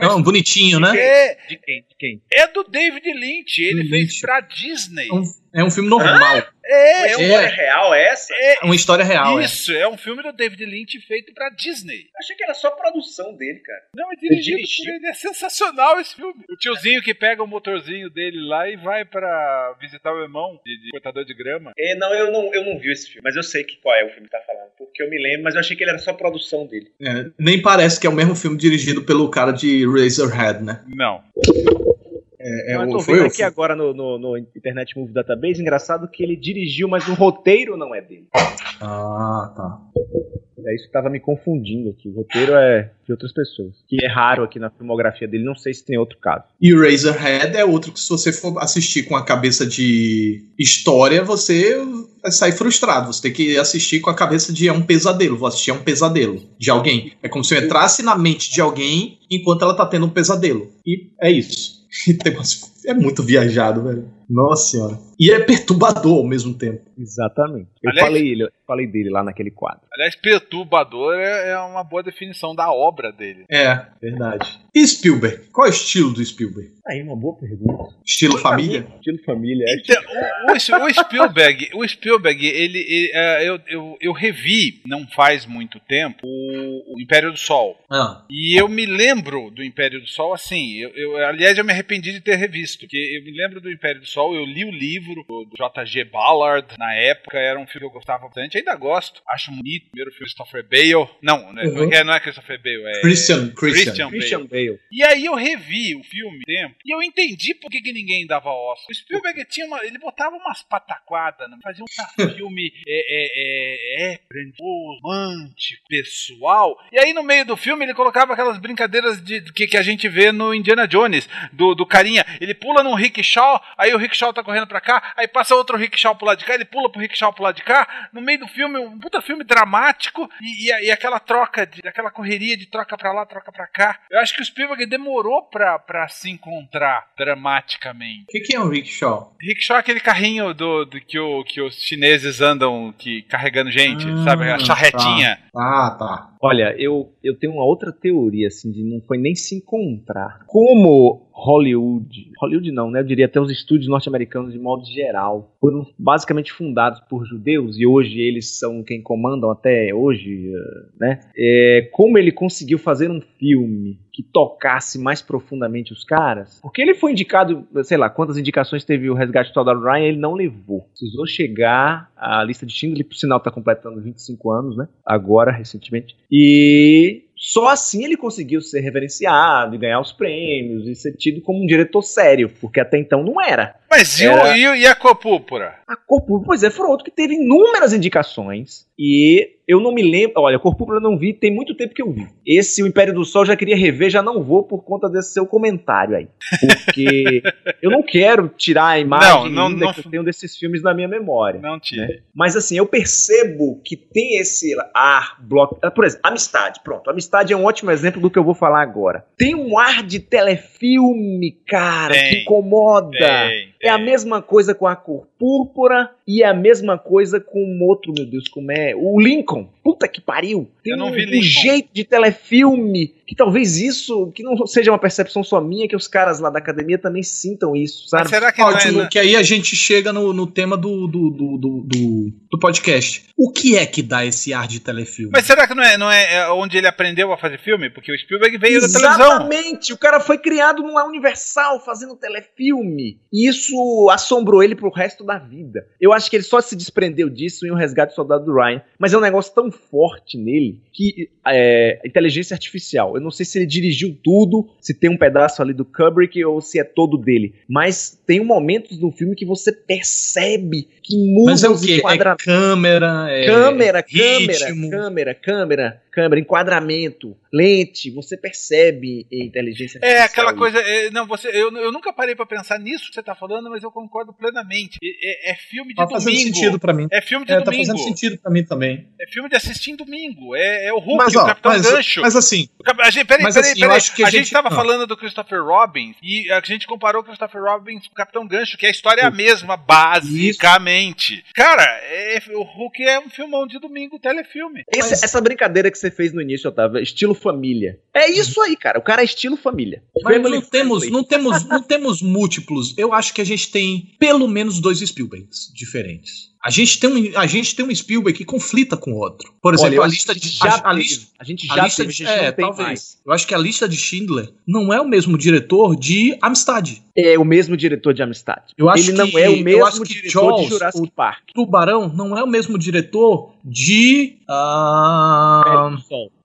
É um bonitinho, né? É, de quem? De quem? é do David Lynch. Ele David fez Lynch. pra Disney. É um, é um filme normal. É, É é, uma É. história real essa? É uma história real, é. isso, é um filme do David Lynch feito pra Disney. Achei que era só produção dele, cara. Não, é dirigido por ele. É sensacional esse filme. O tiozinho que pega o motorzinho dele lá e vai pra visitar o irmão de, de cortador de grama. É, não, eu não, eu não vi esse filme, mas eu sei que qual é o filme que tá falando. Porque eu me lembro, mas eu achei que ele era só produção dele. É, nem parece que é o mesmo filme dirigido pelo cara de Razorhead, né? Não. É, eu o- tô foi vendo aqui agora no, no, no Internet Movie Database. Engraçado que ele dirigiu, mas o roteiro não é dele. Ah, tá. É isso que tava me confundindo aqui. O roteiro é de outras pessoas. Que é raro aqui na filmografia dele. Não sei se tem outro caso. E Razorhead é outro que se você for assistir com a cabeça de história, você sair frustrado. Você tem que assistir com a cabeça de é um pesadelo. Vou assistir é um pesadelo de alguém. É como se eu entrasse na mente de alguém enquanto ela tá tendo um pesadelo. E é isso. É muito viajado, velho. Nossa senhora. E é perturbador ao mesmo tempo. Exatamente. Eu Aliás- falei, eu falei dele lá naquele quadro. Aliás, perturbador é, é uma boa definição da obra dele. É, verdade. E Spielberg? Qual é o estilo do Spielberg? Aí, uma boa pergunta. Estilo família? Estilo família. É Então, o, o- o Spielberg, o Spielberg, ele, ele, é, eu, eu, eu revi, não faz muito tempo, o, o Império do Sol. Ah, E eu me lembro do Império do Sol assim. Eu, eu- aliás, eu me arrependi de ter revisto. Porque eu me lembro do Império do Sol, eu li o livro do, do J.G. Ballard na época, era um filme que eu gostava bastante, ainda gosto. Acho bonito. Primeiro filme Christopher Bale. Não, né, Uhum. é, não é Christopher Bale, é. Christian, Christian. Christian Bale. Christian Bale. E aí eu revi o filme tempo e eu entendi por que, que ninguém dava Oscar. O Spielberg tinha uma, ele botava umas pataquadas, né? fazia um filme é, é, é, é, grandioso, romântico, pessoal. E aí no meio do filme ele colocava aquelas brincadeiras de, que, que a gente vê no Indiana Jones, do, do carinha. Ele pula num rickshaw, aí o rickshaw tá correndo pra cá, aí passa outro rickshaw pro lado de cá, ele pula pro rickshaw pro lado de cá. No meio do filme, um puta filme dramático e, e, e aquela troca, de, aquela correria de troca pra lá, troca pra cá. Eu acho que o Spielberg demorou pra, pra se encontrar dramaticamente. O que, que é um rickshaw? Rickshaw é aquele carrinho do, do que, o, que os chineses andam que, carregando gente, Ah, sabe? A charretinha. Ah, tá. Olha, eu, eu tenho uma outra teoria, assim, de não foi nem se encontrar. Como Hollywood, Hollywood não, né? Eu diria até os estúdios norte-americanos de modo geral, foram basicamente fundados por judeus e hoje eles são quem comandam até hoje, eh, né? É, como ele conseguiu fazer um filme que tocasse mais profundamente os caras? Porque ele foi indicado, sei lá, quantas indicações teve o Resgate do Soldado Ryan, ele não levou. Precisou chegar à lista de Schindler, por sinal tá completando 25 anos, né? Agora, recentemente. E só assim ele conseguiu ser reverenciado e ganhar os prêmios e ser tido como um diretor sério, porque até então não era. Mas e, Era- e, o- e a cor púrpura? A Cor Púrpura, pois é, foi outro que teve inúmeras indicações e eu não me lembro. Olha, Cor Púrpura eu não vi, tem muito tempo que eu vi. Esse, o Império do Sol, já queria rever, já não vou por conta desse seu comentário aí. Porque eu não quero tirar a imagem Não, não, não- que eu tenho desses filmes na minha memória. Não tinha. né? Mas assim, eu percebo que tem esse ar bloco. ah, Por exemplo, Amistade. Pronto, Amistade é um ótimo exemplo do que eu vou falar agora. Tem um ar de telefilme, cara, Tem, que incomoda. Tem, É a tem. mesma coisa com a cor púrpura e a mesma coisa com o outro, meu Deus, como é? O Lincoln. Puta que pariu. Tem Eu não um, vi um Lincoln. jeito de telefilme que talvez isso, que não seja uma percepção só minha, que os caras lá da academia também sintam isso, sabe? Mas será que não é, Ótimo, né? que aí a gente chega no, no tema do, do, do, do, do- do podcast. O que é que dá esse ar de telefilme? Mas será que não é, não é é onde ele aprendeu a fazer filme? Porque o Spielberg veio da televisão. Exatamente! O cara foi criado numa Universal fazendo telefilme. E isso assombrou ele pro resto da vida. Eu acho que ele só se desprendeu disso em O Resgate do Soldado do Ryan. Mas é um negócio tão forte nele que é inteligência artificial. Eu não sei se ele dirigiu tudo, se tem um pedaço ali do Kubrick ou se é todo dele. Mas tem momentos no filme que você percebe que muda Mas é o os quê? É câmera, é Câmera, ritmo. câmera, câmera, câmera, câmera, enquadramento, lente, você percebe a inteligência É artificial. aquela coisa. é, não, você, eu, eu nunca parei pra pensar nisso que você tá falando, mas eu concordo plenamente. É, é- é filme de Tá fazendo domingo. sentido pra mim. É filme de É, tá domingo. fazendo sentido pra mim também. É filme de assistir em domingo. É, é o Hulk, Mas, o ó, Capitão mas, Gancho. mas assim, O A gente, peraí, Mas, peraí, assim, peraí. que a a gente gente- tava ah. falando do Christopher Robin e a gente comparou o Christopher Robin com o Capitão Gancho, que a história é a mesma, basicamente. Cara, é- o Hulk é um filmão de domingo, telefilme. Esse- Mas- Essa brincadeira que você fez no início, Otávio, é estilo família. É isso aí, cara. O cara é estilo família. mas Family não temos, não temos, não temos múltiplos. Eu acho que a gente tem pelo menos dois Spielbergs diferentes. A gente tem um, a gente tem um Spielberg que conflita com o outro. Por exemplo, Olha, a lista de já a, a lista A gente a já lista teve, a de, gente é, não talvez. mais. Eu acho que a lista de Schindler não é o mesmo diretor de Amistade. É o mesmo diretor de Amistade. Eu acho Ele não que- é o mesmo diretor Jaws, de Jurassic o- Park. Tubarão não é o mesmo diretor de. ah,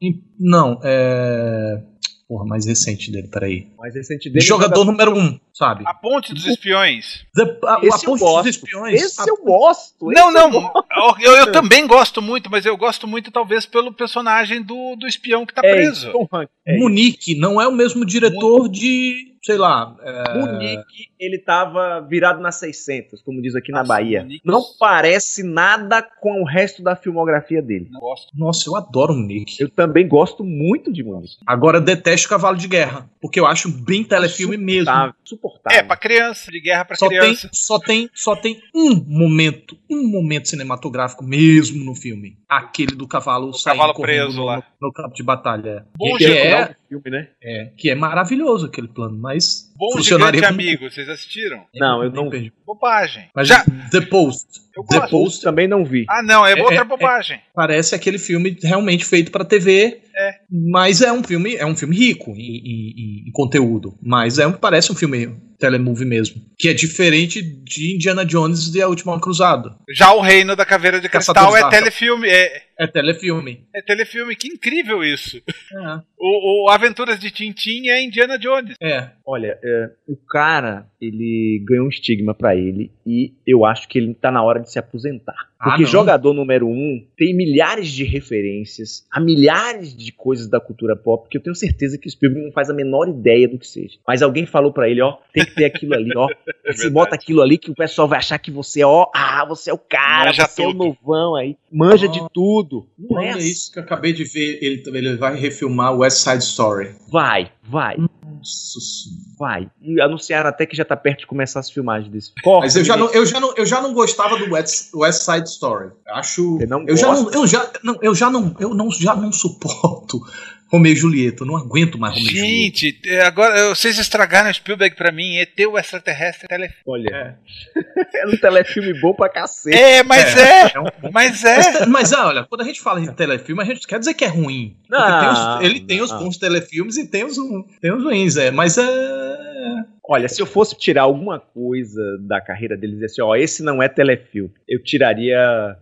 em- não, é. Porra, mais recente dele, peraí. Mais recente De dele. jogador número um, sabe? A Ponte dos Espiões. The- a, a Ponte gosto. dos Espiões. Esse a- eu gosto. Não, esse eu não. gosto. Eu, eu também gosto muito, mas eu gosto muito, talvez, pelo personagem do, do espião que tá É preso. isso. É. Munique não é o mesmo diretor de. Sei lá. é, Munique, ele tava virado nas 600, como diz aqui na Nossa, Bahia. Munique- Não parece nada com o resto da filmografia dele. Não gosto. Nossa, eu adoro o Munique. Eu também gosto muito de Munique. Agora eu detesto Cavalo de Guerra. Porque eu acho bem telefilme mesmo. Insuportável, Insuportável. É, pra criança, de guerra pra Só tem, criança. só, tem, só tem um momento, um momento cinematográfico mesmo no filme. Aquele do cavalo saindo cavalo preso no, lá. no campo de batalha. Bom que, Que é, filme, né? é, que é maravilhoso aquele plano, mas Bom funcionaria gigante como- amigo, vocês assistiram? Não, eu não perdi. Bobagem. Mas Já. The Post. Eu The gosto. Post Também não vi. Ah, não, é, É, outra é, bobagem. parece aquele filme realmente feito pra TV. É. Mas é um filme, é um filme rico em, em- em- conteúdo. Mas é um, parece um filme telemovie mesmo. Que é diferente de Indiana Jones e a Última Cruzada. Já o Reino da Caveira de Cristal é telefilme. É, É telefilme. é telefilme, que incrível isso. É. O, o Aventuras de Tintim é Indiana Jones. É. Olha, é, o cara, ele ganhou um estigma pra ele e eu acho que ele tá na hora de se aposentar. Ah, Porque não. jogador número um tem milhares de referências a milhares de coisas da cultura pop que eu tenho certeza que o Spielberg não faz a menor ideia do que seja. Mas alguém falou pra ele, ó, tem que ter aquilo ali, ó. Se verdade. bota aquilo ali que o pessoal vai achar que você, ó, ah, você é o cara, Manja você é o tudo. novão aí, manja Ah, de tudo. Não é isso que eu acabei de ver. Ele, ele vai refilmar West Side Story. Vai, vai. Nossa senhora. Vai. E anunciaram até que já tá perto de começar as filmagens desse filme. Mas eu já, não, eu, já não, eu já não gostava do West, West Side Story. Acho. Você não eu, já não, eu já não, eu já não, eu não, já não suporto Romeu e Julieta. Eu não aguento mais Romeu e Julieta. Gente, é, agora vocês estragaram Spielberg pra mim. ET o extraterrestre telefone. Olha. É. um telefilme bom pra cacete. É, mas é. É um- Mas é. Mas, mas, ah, olha, quando a gente fala em telefilme, a gente quer dizer que é ruim. Não, tem os- ele tem os bons telefilmes e tem os, tem os ruins, é. Mas é. Olha, se eu fosse tirar alguma coisa da carreira deles, assim, ó, esse não é telefilme, eu tiraria.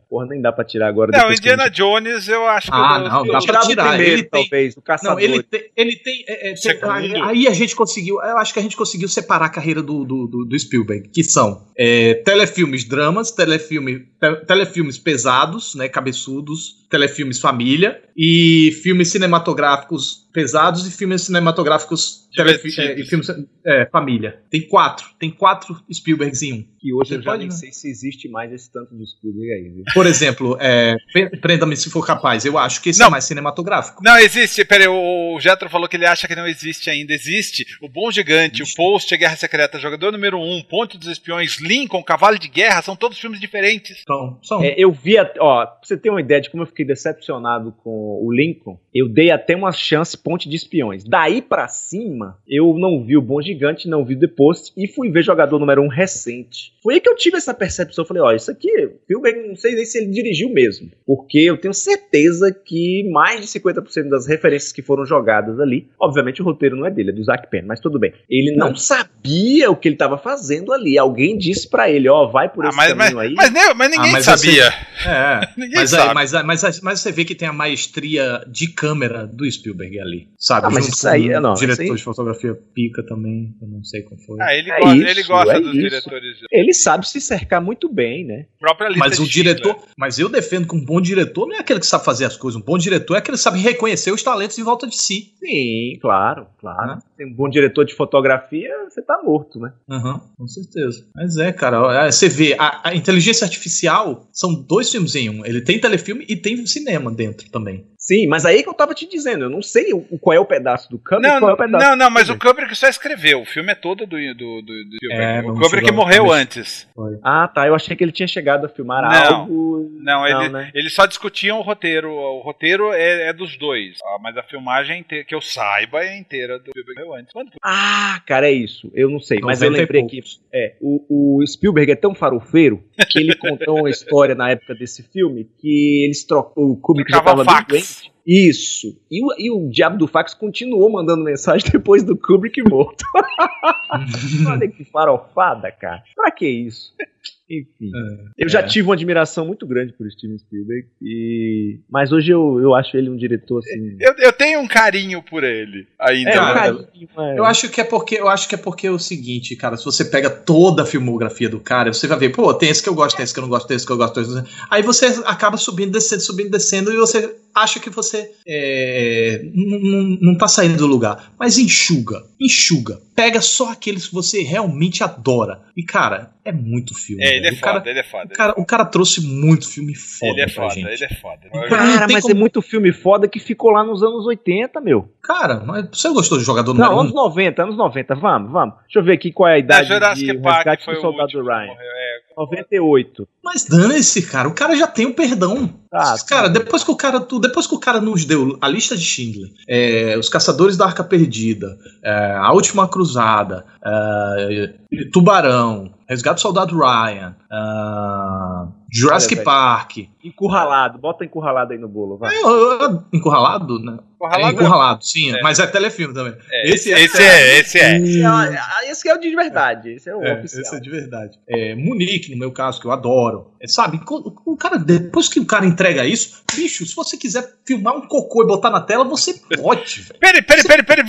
Porra, nem dá pra tirar agora. Não, Indiana a Jones eu acho que. Ah, eu, não, eu, dá gente- pra o tirar, primeiro, ele tem- talvez, o Não, caçador. ele tem. Ele tem é, é, tem- aí a gente conseguiu. Eu acho que a gente conseguiu separar a carreira do, do, do- do Spielberg, que são é, telefilmes dramas, telefilme, te- telefilmes pesados, né? Cabeçudos, telefilmes família e filmes cinematográficos pesados e filmes cinematográficos telefi- Divertidos. é, e filmes é, família. Tem quatro. Tem quatro Spielbergs em um. Que hoje Você eu já pode, nem né? sei se existe mais esse tanto de Spielberg aí, viu? Por exemplo, é, Pre- Prenda-me se for capaz. Eu acho que esse Não. é mais cinematográfico. Não, existe. Peraí, o Jetro falou que ele acha que não existe ainda. Existe. O Bom Gigante, o Post, a Guerra Secreta, Jogador Número 1, um, Ponte dos Espiões, Lincoln, Cavalo de Guerra, são todos filmes diferentes. Então, são. É, eu vi, até- ó, pra você ter uma ideia de como eu fiquei decepcionado com o Lincoln, eu dei até uma chance Ponte de Espiões. Daí pra cima, eu não vi o Bom Gigante, não vi o The Post e fui ver Jogador Número 1 recente. Foi aí que eu tive essa percepção. Eu falei, ó, isso aqui, Spielberg, não sei nem se ele dirigiu mesmo. Porque eu tenho certeza que mais de 50% das referências que foram jogadas ali, obviamente o roteiro não é dele, é do Zack Penn, mas tudo bem. Ele não sabia o que ele tava fazendo ali. Alguém disse pra ele, ó, vai por Ah, esse mas, mas, caminho aí. mas, nem- mas ninguém Ah, mas sabia. É, Ninguém mas, sabe. aí, mas, mas, mas você vê que tem a maestria de câmera do Spielberg ali, sabe? Ah, mas Junto isso aí- com o não, diretor isso aí- de fotografia pica também, eu não sei qual foi. Ah, ele, É gosta, isso, ele gosta é dos isso. diretores. de- Ele sabe se cercar muito bem, né? Própria lista mas o Schindler. diretor, mas eu defendo que um bom diretor não é aquele que sabe fazer as coisas, um bom diretor é aquele que sabe reconhecer os talentos em volta de si. Sim, claro, claro. Né? Tem um bom diretor de fotografia, você tá morto, né? Aham, com certeza. Mas é, cara, é, você vê, a, a inteligência artificial são dois filmes em um. Ele tem telefilme e tem cinema dentro também. Sim, mas aí que eu tava te dizendo, eu não sei o, qual é o pedaço do Kubrick Não, qual é o não, pedaço não, não, mas o Kubrick só escreveu. O filme é todo do, do, do, do Spielberg. É, o Kubrick morreu antes. Ah, tá, eu achei que ele tinha chegado a filmar Não, algo... Não, ele, né? eles só discutiam o roteiro. O roteiro é, é dos dois. ah, Mas a filmagem, inte- que eu saiba, é inteira do Spielberg morreu antes. Quando foi? Ah, cara, é isso. Eu não sei, mas eu 90 lembrei que é, o, o Spielberg é tão farofeiro que ele contou uma história na época desse filme que eles trocou, o Kubrick já Trocava tava bem fax. doente. Isso. E o, e o diabo do fax continuou mandando mensagem depois do Kubrick morto. Olha que farofada, cara. Pra que isso? Enfim. eu já é. tive uma admiração muito grande por Steven Spielberg. E... Mas hoje eu, eu acho ele um diretor assim. Eu, eu tenho um carinho por ele ainda. É, um carinho, é. Eu acho que é porque eu acho que é porque é o seguinte, cara, se você pega toda a filmografia do cara, você vai ver, pô, tem esse que eu gosto, tem esse que eu não gosto, tem esse que eu gosto. Aí você acaba subindo, descendo, subindo, descendo, e você acha que você é, não, não- não tá saindo do lugar. Mas enxuga, enxuga. Pega só aqueles que você realmente adora. E, cara, é muito filme. É, ele é foda, cara, ele é foda. o cara, o cara trouxe muito filme foda ele é foda, gente. ele é foda. Cara, Cara, não tem mas como- é muito filme foda que ficou lá nos anos 80, meu. Cara, mas você gostou de jogador Não, número anos um? 90, anos 90, vamos, vamos. Deixa eu ver aqui qual é a Da idade Jurassic de Park foi o Soldado último Ryan. É, 98. Mas dane-se, cara. O cara já tem o perdão. Tá, cara, depois que o cara, depois que o cara nos deu a lista de Schindler, é, os Caçadores da Arca Perdida, é, a Última Cruzada, é, Tubarão, Resgate do Soldado Ryan, ah, Jurassic Olha. Park, Encurralado, bota encurralado aí no bolo, vai. É, eu- eu- encurralado, né? Encurralado é encurralado, sim, mas é telefilme também. é, esse esse, é- é, esse é. Esse é, esse que é o de verdade, esse é o É, oficial. esse é de verdade. É, Munique, no meu caso, que eu adoro. É, sabe, o cara, depois que o cara entrega isso, bicho, se você quiser filmar um cocô e botar na tela, você pode. Peraí, peraí, peraí, peraí.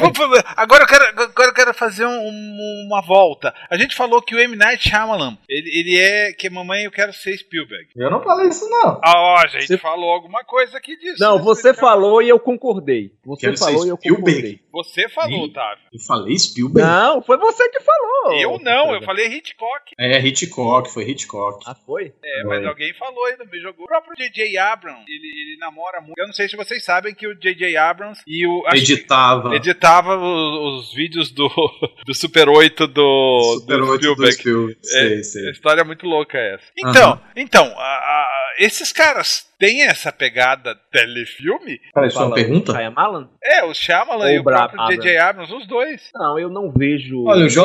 Agora eu quero, agora eu quero fazer um- uma volta. A gente falou que o M. Night Shyamalan, ele, ele é que mamãe eu quero ser Spielberg. Eu não falei isso, não. Ah, ó, a gente Você- falou alguma coisa aqui disso. Não, você falou e eu concordei. Você Quero falou e eu Spielberg. concordei. Você falou. Otávio. Eu falei Spielberg. Não, foi você que falou. Eu não, eu falei Hitchcock. É, Hitchcock, foi Hitchcock. Ah, foi? É, Foi. mas alguém falou ainda, me jogou. O próprio J.J. Abrams, ele, ele namora muito. Eu não sei se vocês sabem que o J.J. Abrams e o. Editava. Editava os, os vídeos do, do Super 8 do, Super do 8 do Spielberg. Spielberg. Sei, A história é muito louca essa. Então, então a- a- esses caras têm essa pegada telefilme? Peraí, isso é uma pergunta? Shyamalan? É, o Shyamalan Ou e o Bra- próprio J.J. Abrams, os dois. Não, eu não vejo. Olha, o JJ.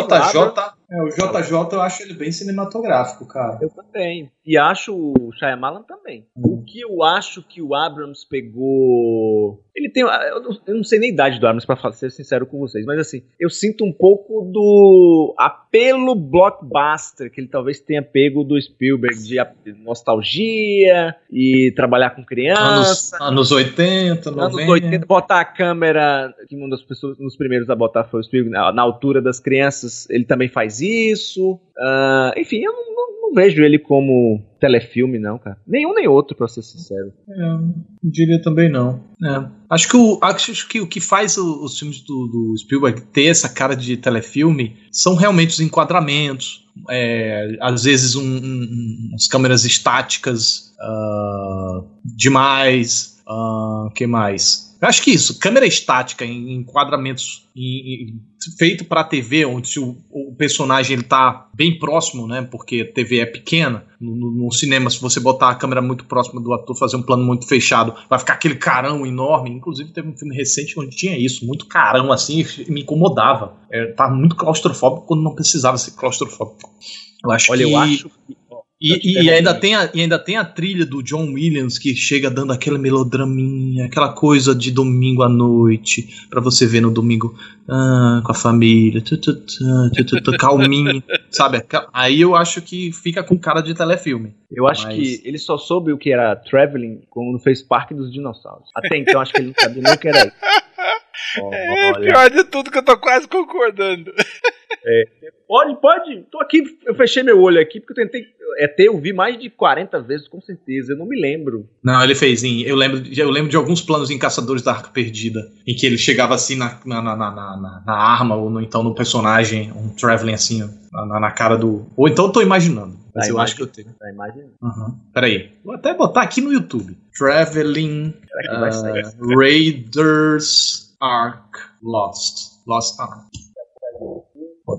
É, o JJ eu acho ele bem cinematográfico, cara. Eu também. E acho o Shyamalan também. O que eu acho que o Abrams pegou. Ele tem. Eu não, eu não sei nem a idade do Abrams, pra ser sincero com vocês, mas assim, eu sinto um pouco do apelo blockbuster que ele talvez tenha pego do Spielberg de nostalgia e trabalhar com Anos, criança. anos 80, 90. Anos 80, botar a câmera, que uma das pessoas, nos primeiros a botar foi o Spielberg, na, na altura das crianças, ele também faz isso. Ah, enfim, eu não, não- não vejo ele como telefilme, não, cara. Nenhum nem outro, pra ser sincero. É, diria também não. É. Acho que o, acho que o que faz o- os filmes do, do Spielberg ter essa cara de telefilme são realmente os enquadramentos. É, às vezes um, um- um- umas câmeras estáticas ah, demais. O que mais? Eu acho que isso, câmera estática em enquadramentos em- em- feito para TV, onde se o, o personagem ele tá bem próximo, né? Porque a TV é pequena. No, no- no cinema, se você botar a câmera muito próxima do ator, fazer um plano muito fechado, vai ficar aquele carão enorme. Inclusive, teve um filme recente onde tinha isso, muito carão assim, e me incomodava. É, tava muito claustrofóbico quando não precisava ser claustrofóbico. Eu acho Olha, que... eu acho que. E, e- ainda tem a, e ainda tem a trilha do John Williams que chega dando aquela melodraminha, aquela coisa de domingo à noite, pra você ver no domingo ah, com a família, tu, tu, tu, calminho, sabe? Aí eu acho que fica com cara de telefilme. Eu acho Mas- que ele só soube o que era traveling quando fez Parque dos Dinossauros. Até então, acho que ele não sabia nem o que era isso. É, Olha. pior de tudo que eu tô quase concordando. Pode, pode. Tô aqui, eu fechei meu olho aqui porque eu tentei. É ter, eu vi mais de 40 vezes, com certeza. Eu não me lembro. Não, ele fez em. Eu lembro, de- eu lembro de alguns planos em Caçadores da Arca Perdida, em que ele chegava assim na, na, na, na, na- arma, ou no- então no personagem, um traveling assim, ó, na, na cara do. Ou então eu tô imaginando. Mas Tá eu acho que eu tenho. Tá imaginando. Uhum. Peraí. Vou até botar aqui no YouTube. Traveling uh, Raiders Ark Lost. Lost Ark.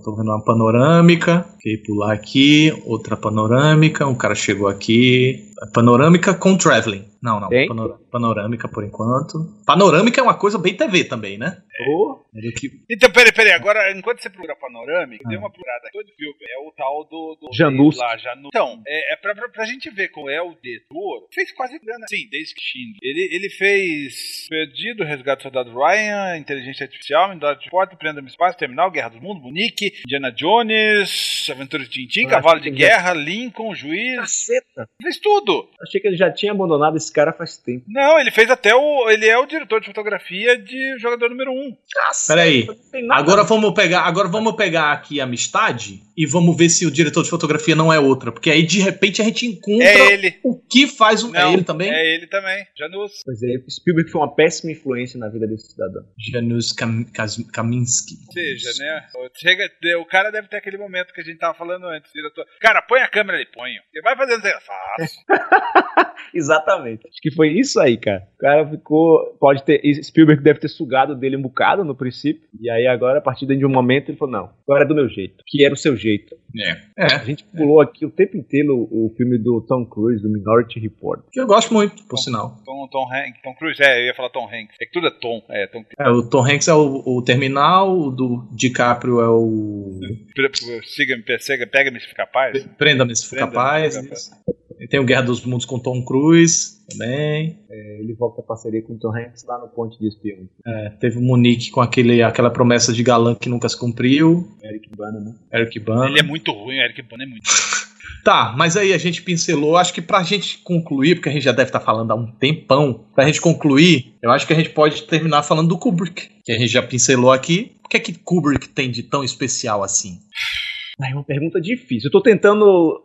Tô vendo uma panorâmica. Ok, pular aqui. Outra panorâmica. Um cara chegou aqui. Panorâmica com traveling. Não, não. Tem? Panora- panorâmica por enquanto. Panorâmica é uma coisa bem TV também, né? Oh, que- Então, peraí, peraí. Agora, enquanto você procura panorâmica, dê uma procurada aqui. Todo filme é o tal do. do Janus. Lá, Janus. Então, é, é pra, pra, pra gente ver qual é o diretor. Fez quase grana. Sim, desde que Schindler. Ele, ele fez Perdido, Resgate do Soldado Ryan, Inteligência Artificial, Mindade de Porta, Prenda no Espaço, Terminal, Guerra dos Mundos, Munique, Indiana Jones, Aventuras de Tintin, Ah, Cavalo de Guerra, Lincoln, Juiz. caceta. Fez tudo. Achei que ele já tinha abandonado esse cara faz tempo. Não, ele fez até o. Ele é o diretor de fotografia de jogador número 1. Peraí. Nada. Agora vamos pegar, agora vamos pegar aqui a Amistade e vamos ver se o diretor de fotografia não é outra, porque aí de repente a gente encontra É ele. o que faz o Não, é ele também. É ele também. Janus. Pois é, Spielberg foi uma péssima influência na vida desse cidadão. Janusz Kam Kas- Kaminski. Ou seja, né? Chega, o cara deve ter aquele momento que a gente tava falando antes. Diretor. Cara, põe a câmera ali, põe. Você vai fazendo. Faço. Exatamente. Acho que foi isso aí, cara. O cara ficou. Pode ter. Spielberg deve ter sugado dele um bocado no princípio. E aí agora, a partir de um momento, ele falou: não, agora é do meu jeito. Que era o seu jeito. É. A gente pulou aqui o tempo inteiro o, o filme do Tom Cruise, do Minority Report. Que eu gosto muito, por sinal. Tom, Tom Hanks. Tom Cruise. É, eu ia falar Tom Hanks. É que tudo é Tom. É, Tom É, o Tom Hanks é o, o Terminal, o do DiCaprio é o Siga-me, persegue, pega-me se for capaz. Prenda-me se for capaz. Tem o Guerra dos Mundos com Tom Cruise também. É, ele volta a parceria com o Tom Hanks lá no Ponte de Espião. É, teve o Monique com aquele, aquela promessa de galã que nunca se cumpriu. Eric Bana, né? Eric Bana. Ele é muito ruim, o Eric Bana é muito Tá, mas aí a gente pincelou. Acho que pra gente concluir, porque a gente já deve estar falando há um tempão, pra gente concluir, eu acho que a gente pode terminar falando do Kubrick, que a gente já pincelou aqui. O que é que Kubrick tem de tão especial assim? É uma pergunta difícil. Eu tô tentando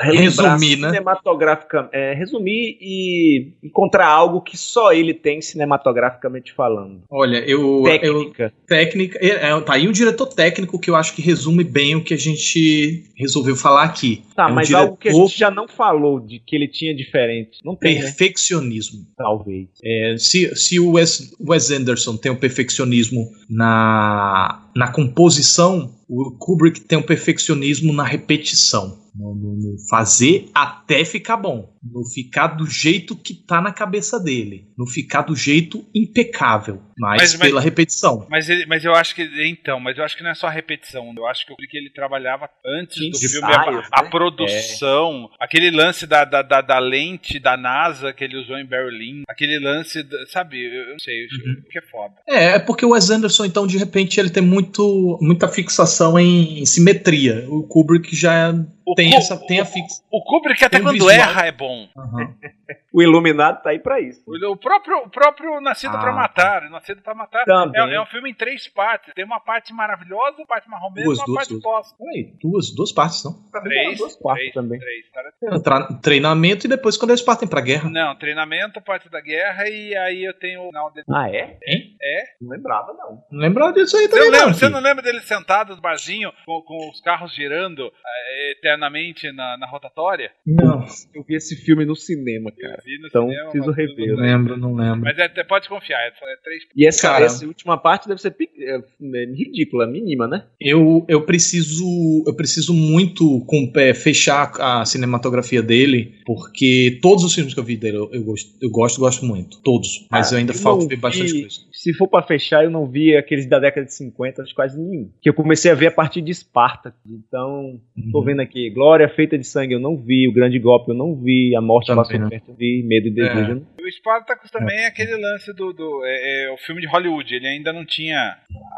relembrar Resumir, né? cinematograficamente, é, resumir e encontrar algo que só ele tem cinematograficamente falando. Olha, eu. eu Técnica. técnica. É, é, tá aí um diretor técnico que eu acho que resume bem o que a gente resolveu falar aqui. Tá, É um mas algo que a diretor gente já não falou de que ele tinha diferente. Não tem, né? Perfeccionismo. Talvez. É, se, se o Wes, Wes Anderson tem um perfeccionismo na, na composição, o Kubrick tem um perfeccionismo na repetição. No, no- no fazer até ficar bom. No ficar do jeito que tá na cabeça dele. No ficar do jeito impecável. Mas, Mas- mas- pela repetição. Mas, ele, mas eu acho que. Então, mas eu acho que não é só a repetição. Eu acho que o que ele trabalhava antes Sim, do filme, ensaios, a, a né? produção, aquele lance da, da, da, da lente da NASA que ele usou em Berlim, aquele lance, da- sabe? Eu, não sei, Uhum. que é foda. É, é porque o Wes Anderson, então, de repente, ele tem muito, muita fixação em simetria. O Kubrick já O tem, essa, tem a fixa. O Kubrick até quando visual. erra é bom. bom. Uhum. O Iluminado tá aí pra isso. O próprio, o próprio Nascido Ah, pra Matar, Nascido pra Matar Também. é, é um filme em três partes. Tem uma parte maravilhosa, uma parte marromena e Duas, uma duas, parte duas. Peraí, duas, duas partes, não? Três, duas partes três, também. três, cara. Treinamento e depois quando eles partem pra guerra. Não, treinamento, parte da guerra e aí eu tenho o final dele. Ah, é? Hein? É? Não lembrava, não. Não lembrava disso aí Você também, não, você não lembra dele sentado no barzinho com, com os carros girando eh, eternamente na, na rotatória? Não, Eu vi esse filme no cinema, cara. Vi no Então, cinema, preciso rever, não lembro, não lembro. Mas é, é- pode confiar, é, é três. E essa, Cara. essa última parte deve ser é, é, ridícula, mínima, né? Eu, eu preciso eu preciso muito com, é, fechar a cinematografia dele, porque todos os filmes que eu vi dele eu, eu gosto, eu gosto, gosto muito. Todos. Mas Ah, eu ainda eu falta ver bastante vi- coisa. Se for pra fechar, eu não vi aqueles da década de 50, acho quase nenhum. Que eu comecei a ver a partir de Esparta. Então, tô Uhum. vendo aqui. Glória Feita de Sangue eu não vi. O Grande Golpe eu não vi. A Morte Também Passou. Perto eu vi. Medo e Desejo É. eu não O Spartacus também é aquele lance do. do é, é o filme de Hollywood, ele ainda não tinha.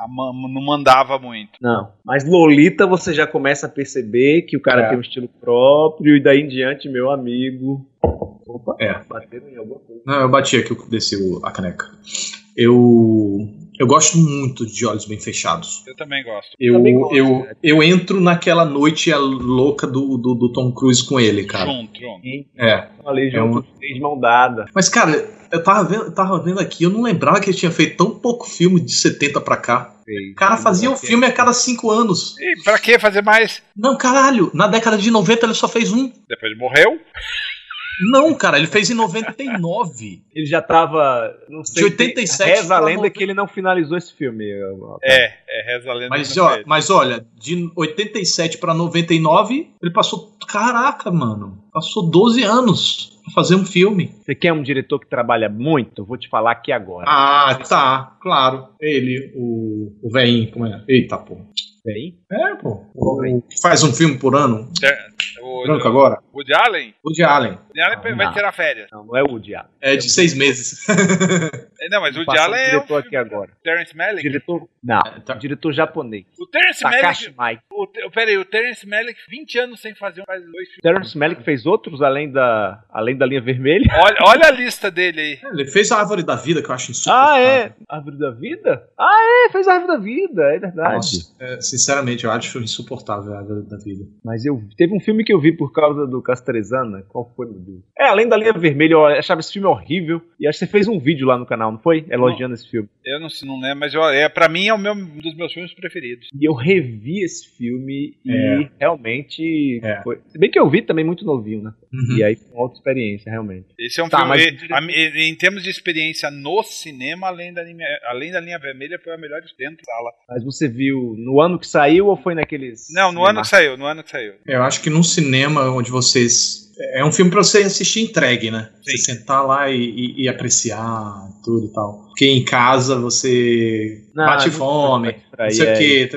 não mandava muito. Não. Mas Lolita você já começa a perceber que o cara É. tem um estilo próprio. E daí em diante, meu amigo. Opa, É. bateram em alguma coisa. Não, eu bati aqui, eu desci o- a caneca. Eu eu gosto muito de Olhos Bem Fechados. Eu também gosto. Eu, Também gosto, eu, cara. eu entro naquela noite louca do, do, do Tom Cruise com ele, cara. Junto, junto. É. Falei É junto, de mão dada. Mas, cara, eu tava vendo, tava vendo aqui, eu não lembrava que ele tinha feito tão pouco filme de 70 pra cá. O cara fazia um filme a cada cinco anos. E pra que fazer mais? Não, caralho, na década de 90 ele só fez um. Depois ele morreu? Não, cara, ele fez em 99. Ele já tava. Não sei, De 87 Reza a lenda 90. que ele não finalizou esse filme. É, é reza a lenda. Mas, ó, mas olha, de 87 pra 99, ele passou. Caraca, mano. Passou 12 anos pra fazer um filme. Você quer um diretor que trabalha muito? Eu vou te falar aqui agora. Ah, tá, claro. Ele, o. O velhinho, como é? Eita, pô. Tem? É, pô. O, que faz um filme por ano? O, Branco agora? o de Allen? O de Allen. O de Allen Ah, vai não. tirar férias. Não, não é o Diabo. É de seis meses. É, Não, mas o de Allen é o diretor aqui agora. do Terrence Malick. Diretor. Não, tá. diretor japonês. O Terence Takashi Malick. Mike. O, peraí, o Terence Malick, 20 anos sem fazer um, faz dois filmes. Terrence Malick fez outros além da, além da linha vermelha? Olha, olha a lista dele aí. Ele fez a Árvore da Vida, que eu acho insuportável. Ah, é? Árvore da Vida? Ah, é, fez a Árvore da Vida, é verdade. Nossa, é, sinceramente, eu acho insuportável a da Vida. Mas eu teve um filme que eu vi por causa do Castrezana. Qual foi, meu Deus? É, além da linha vermelha, eu achava esse filme horrível. E acho que você fez um vídeo lá no canal, não foi? Elogiando esse filme. Eu não, sei, não lembro, mas eu, é, pra mim é o meu, um dos meus filmes preferidos. E eu revi esse filme e É. realmente É. foi. Se bem que eu vi também muito novinho, né? Uhum. E aí foi uma outra experiência, realmente. Esse é um Tá, filme. mas- e- a- e- em termos de experiência no cinema, além da, linha, além da linha vermelha, foi a melhor de dentro da sala. Mas você viu no ano que saiu ou foi naqueles. Não, no ano que saiu, no ano que saiu. Eu acho que num cinema onde vocês. É um filme pra você assistir entregue, né? Você Sim. sentar lá e, e- e apreciar tudo e tal. Porque em casa você Não, bate fome, mais pra não ir, sei o é. que,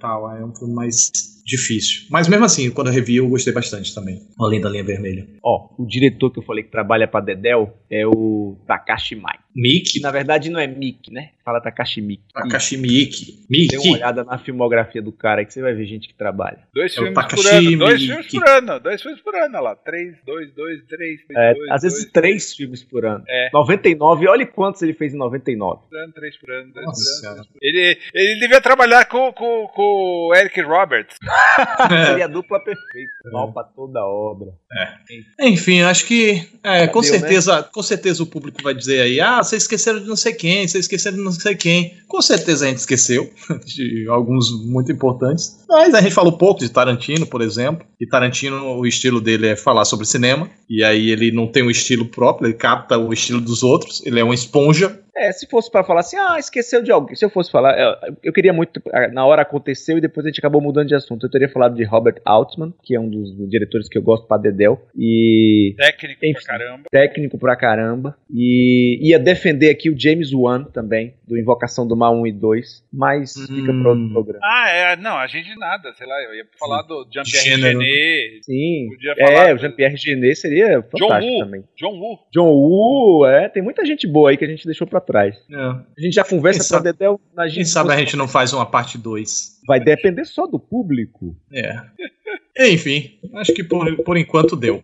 tal. É um filme mais difícil. Mas mesmo assim, quando eu revi, eu gostei bastante também. Além da linha vermelha. Ó, o diretor que eu falei que trabalha pra Dedel é o Takashi Mike. Que Mickey, na verdade não é Mickey, né? Fala Takashi Miki. Takashi Miike. Dê uma olhada na filmografia do cara aí que você vai ver gente que trabalha. Dois É filmes por ano, dois Miike. filmes por ano, dois filmes por ano, olha lá. Três 3, 2, 2, 3, É, 2, às vezes 2, três filmes por ano. É. 99, olha quantos ele fez em 99. por ano, 3 por ano, 2 Nossa por ano. Ele, ele devia trabalhar com, com, com o Eric Roberts. Seria a dupla perfeita. Mal pra toda a obra. Enfim, acho que é, com Deu, né? certeza, com certeza o público vai dizer aí, ah, vocês esqueceram de não sei quem, vocês esqueceram de não sei quem. Com certeza a gente esqueceu de alguns muito importantes. Mas a gente falou pouco de Tarantino, por exemplo. E Tarantino, o estilo dele é falar sobre cinema. E aí ele não tem um estilo próprio, ele capta o estilo dos outros. Ele é uma esponja. É, se fosse pra falar assim, ah, esqueceu de alguém. Se eu fosse falar, eu, eu queria muito. ah, Na hora aconteceu e depois a gente acabou mudando de assunto. Eu teria falado de Robert Altman, que é um dos diretores que eu gosto pra Dedel. E Técnico Enfim. pra caramba. técnico pra caramba. E ia defender aqui o James Wan também, do Invocação do Mal 1 e 2. Mas fica Hum. pro outro programa. Ah, é, não, a gente nada, sei lá, eu ia falar do Jean-Pierre. Genet, Sim. Podia falar É, o do- Jean-Pierre Genet seria John fantástico Woo. também. John Woo. John Woo, é, tem muita gente boa aí que a gente deixou pra trás. A gente já conversa Quem pra sabe- Dedel, a Quem gente sabe a gente não faz uma parte 2. vai depender só do público. É. Enfim, acho que por, por enquanto deu.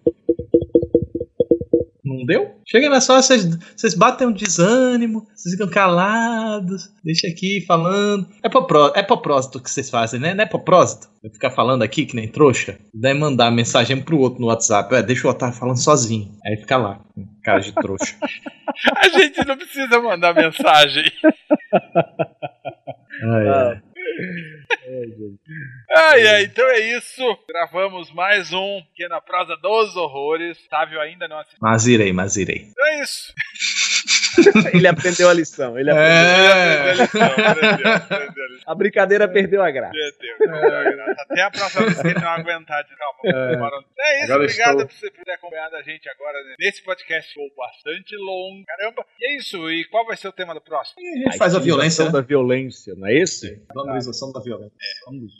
Não deu? Chega nessa hora, vocês, vocês batem um desânimo, vocês ficam calados, deixa aqui falando. É propósito, é propósito que vocês fazem, né? Não é propósito? Eu ficar falando aqui que nem trouxa, daí mandar mensagem pro outro no WhatsApp. É, deixa o Otávio falando sozinho. Aí fica lá, cara de trouxa. A gente não precisa mandar mensagem. Ah, Ai, ai, então é isso. Gravamos mais um Pequena Prosa dos Horrores. Sávio ainda não assistiu. Mas irei, mas irei. Então é isso. ele aprendeu a lição. Ele aprendeu. É. Aprendeu a lição, aprendeu, aprendeu a lição. A brincadeira perdeu a graça. Perdeu, perdeu a graça. Até a próxima vez que ele não aguentar de calma. Então é isso, Agora obrigado estou- por você ter acompanhado a gente agora nesse podcast. Ficou bastante longo. Caramba. E é isso. E qual vai ser o tema do próximo? A gente faz a violência, né? da violência, não é esse? Valorização da violência.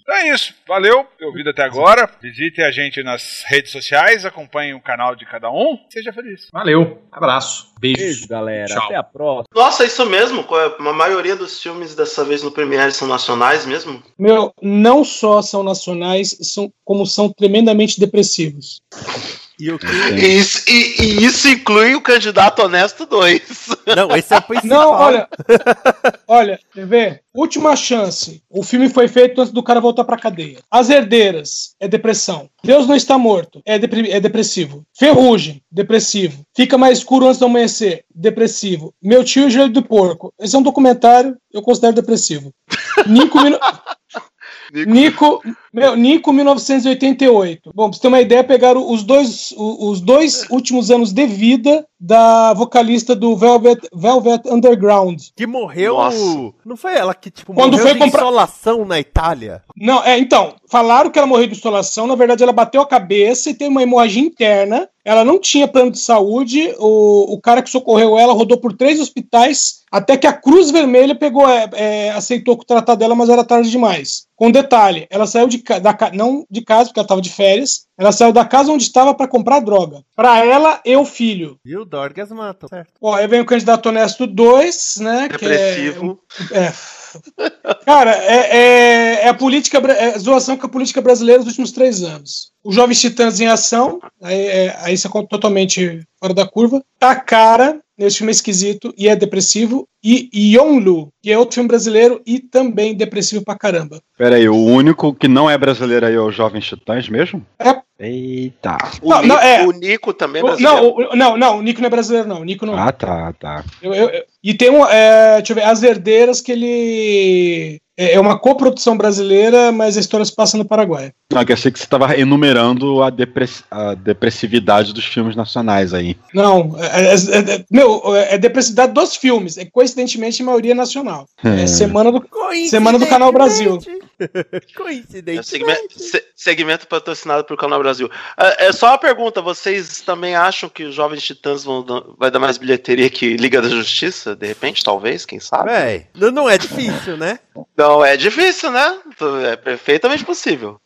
Então é isso. Valeu. Ouvido até agora. Visite a gente nas redes sociais. Acompanhe o canal de cada um. Seja feliz. Valeu, abraço, beijos. Beijo, galera. Tchau. Até a próxima. Nossa, isso mesmo? A maioria dos filmes dessa vez no Premiere são nacionais mesmo? Meu, não só são nacionais, são, como são tremendamente depressivos. E o que? E isso, e- e isso inclui o Candidato Honesto 2. Não, esse é o principal. Não, olha. olha, quer ver? Última chance. O filme foi feito antes do cara voltar pra cadeia. As Herdeiras é depressão. Deus não está morto é, é depressivo. Ferrugem, depressivo. Fica mais escuro antes do amanhecer, depressivo. Meu tio e o Joelho do Porco. Esse é um documentário, eu considero depressivo. Nico, Nico, meu, Nico 1988. Bom, pra você ter uma ideia, pegaram os dois, os dois últimos anos de vida da vocalista do Velvet, Velvet Underground. Que morreu. Nossa. Não foi ela que, tipo, Quando morreu foi de comprar- insolação na Itália? Não, é, então, falaram que ela morreu de instalação, na verdade ela bateu a cabeça e teve uma hemorragia interna. Ela não tinha plano de saúde, o, o cara que socorreu ela rodou por três hospitais, até que a Cruz Vermelha pegou, é, é, aceitou tratar dela, mas era tarde demais. Com detalhe, ela saiu de, da, não de casa, porque ela estava de férias, ela saiu da casa onde estava para comprar droga. Para ela e o filho. E o Dorgas matam, certo? Ó, aí vem o candidato honesto 2, né? que é- Depressivo. é. Cara, é, é- é a política, é a zoação com a política brasileira dos últimos três anos. Os Jovens Titãs em Ação, aí, é, aí isso é totalmente fora da curva. Tá cara, nesse filme é esquisito e é depressivo. E Yonlu, que é outro filme brasileiro e também depressivo pra caramba. Pera aí, o único que não é brasileiro aí é o Jovens Titãs mesmo? É. Eita. O, Não, Nico, não, é. o Nico também é O- brasileiro. não, o- não, não, o Nico não é brasileiro, não. O Nico não é. Ah, tá, tá. Eu- eu- eu- e tem um. É, deixa eu ver, As Herdeiras, que ele. É é uma coprodução brasileira, mas a história se passa no Paraguai. Não, que eu achei que você estava enumerando a, depress- a depressividade dos filmes nacionais aí. Não, é, é- é- é- meu, é depressividade dos filmes. É coincidentemente a maioria nacional. É semana do, semana do Canal Brasil. É Coincidente. segmento, se- segmento patrocinado pelo Canal Brasil. É, é só uma pergunta: vocês também acham que os Jovens Titãs vão vai dar mais bilheteria que Liga da Justiça? De repente, talvez, quem sabe? Véi, não é difícil, né? Não, é difícil, né? É perfeitamente possível.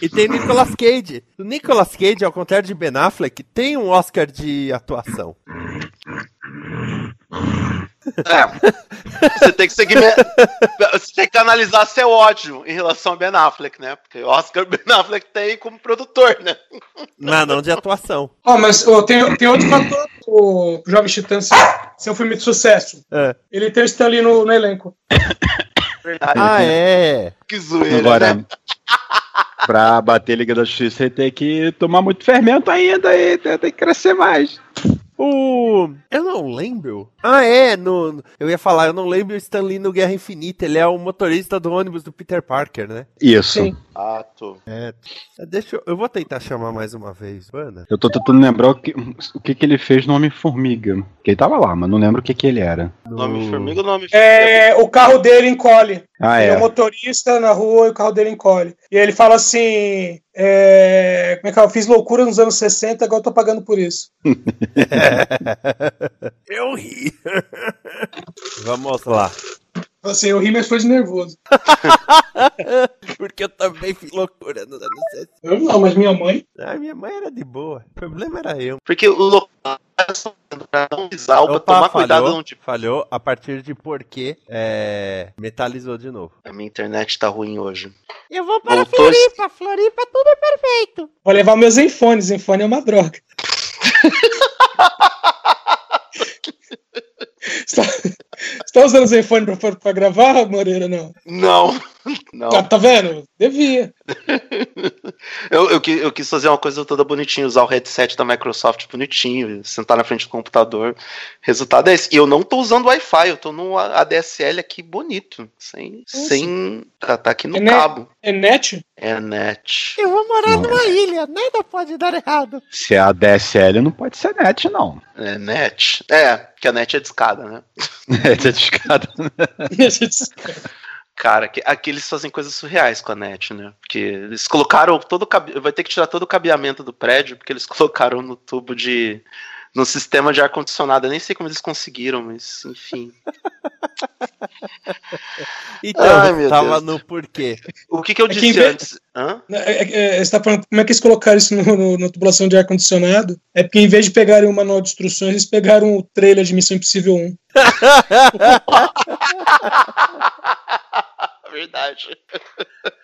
E tem Nicolas Cage. O Nicolas Cage, ao contrário de Ben Affleck, tem um Oscar de atuação. É. Você tem que seguir. Você tem que analisar seu ódio em relação ao Ben Affleck, né? Porque o Oscar Ben Affleck tem como produtor, né? Não, não de atuação. Ó, mas ó, tem, tem outro fator o Jovem Titã ser, ser um filme de sucesso. É. Ele tem o Stan Lee no, no elenco. Verdade. Ah, é. Que zoeira, Agora, né? pra bater Liga da Justiça, ele tem que tomar muito fermento ainda e tem tem que crescer mais. O. Eu não lembro. Ah, é. No... Eu ia falar, eu não lembro o Stan Lee no Guerra Infinita. Ele é o motorista do ônibus do Peter Parker, né? Isso. Sim. Ah, tô. É. Deixa eu. Eu vou tentar chamar mais uma vez, Ana. Eu tô tentando lembrar o que, o que, que ele fez no Homem-Formiga. Que ele tava lá, mas não lembro o que, que ele era. Nome formiga ou nome É, o carro dele encolhe. Ah, Ele é é. um motorista na rua e o carro dele encolhe. E ele fala assim: é, Como é que é? Eu fiz loucura nos anos 60, agora eu tô pagando por isso. eu ri. Vamos lá. Assim, eu ri, mas foi de nervoso. Porque eu também fiz loucura nos anos 60. Eu não, mas minha mãe. Ah, minha mãe era de boa. O problema era eu. Porque o local pra não pisar, pra tomar cuidado falhou, onde. falhou a partir de porque é, metalizou de novo. A minha internet tá ruim hoje. Eu vou para Voltou Floripa. Floripa, tudo é perfeito. Vou levar meus Zenfone. Zenfone é uma droga. Você tá, usando Zenfone pra, pra gravar, Moreira? Não. Não, não. Tá, tá vendo? Devia. Eu, eu, eu quis fazer uma coisa toda bonitinha, usar o headset da Microsoft bonitinho, sentar na frente do computador. Resultado é esse. E eu não tô usando Wi-Fi, eu tô no ADSL aqui bonito. Sem. sem tá, tá aqui no É net? cabo. É net? É net. Eu vou morar numa ilha. Nada pode dar errado. Se é a DSL, não pode ser net, não. É net. É, que a net é discada, né? É dedicado. Cara, que, aqui eles fazem coisas surreais com a net, né? Porque eles colocaram todo o. Vai ter que tirar todo o cabeamento do prédio, porque eles colocaram no tubo de. No sistema de ar-condicionado. Eu nem sei como eles conseguiram, mas enfim. Então, Ai, meu tava Deus. no porquê. O que, que eu É que disse vez- antes? Hã? É, é, é, você tá falando como é que eles colocaram isso no, no- na tubulação de ar-condicionado? É porque em vez de pegarem o manual de instruções, eles pegaram o trailer de Missão Impossível 1. Verdade.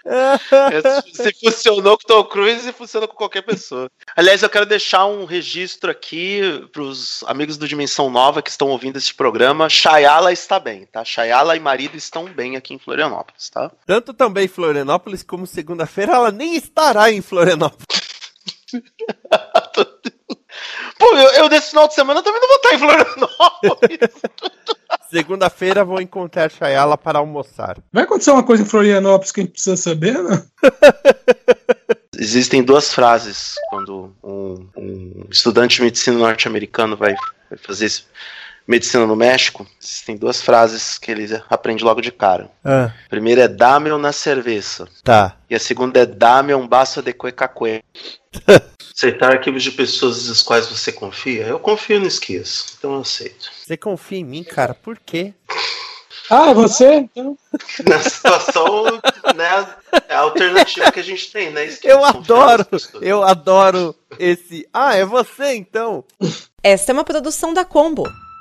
Se funcionou com o Tom Cruise, funciona com qualquer pessoa. Aliás, eu quero deixar um registro aqui para os amigos do Dimensão Nova que estão ouvindo este programa. Chayala está bem, tá? Chayala e marido estão bem aqui em Florianópolis, tá? Tanto também em Florianópolis como segunda-feira ela nem estará em Florianópolis. Pô, eu, eu desse final de semana também não vou estar em Florianópolis. Segunda-feira vou encontrar Chayala para almoçar. Vai acontecer uma coisa em Florianópolis que a gente precisa saber, né? Existem duas frases quando um, um estudante de medicina norte-americano vai, vai fazer esse- medicina no México. Existem duas frases que ele aprende logo de cara. Ah, A primeira é dame una cerveza. tá. E a segunda é dame um baço de cuecacue. Aceitar arquivos de pessoas das quais você confia? Eu confio no esquias, então eu aceito. Você confia em mim, cara? Por quê? Ah, você? Então, Nessa situação, né, é a alternativa que a gente tem, né? Esquias? Eu adoro, eu adoro esse. Ah, é você então? Esta é uma produção da Combo.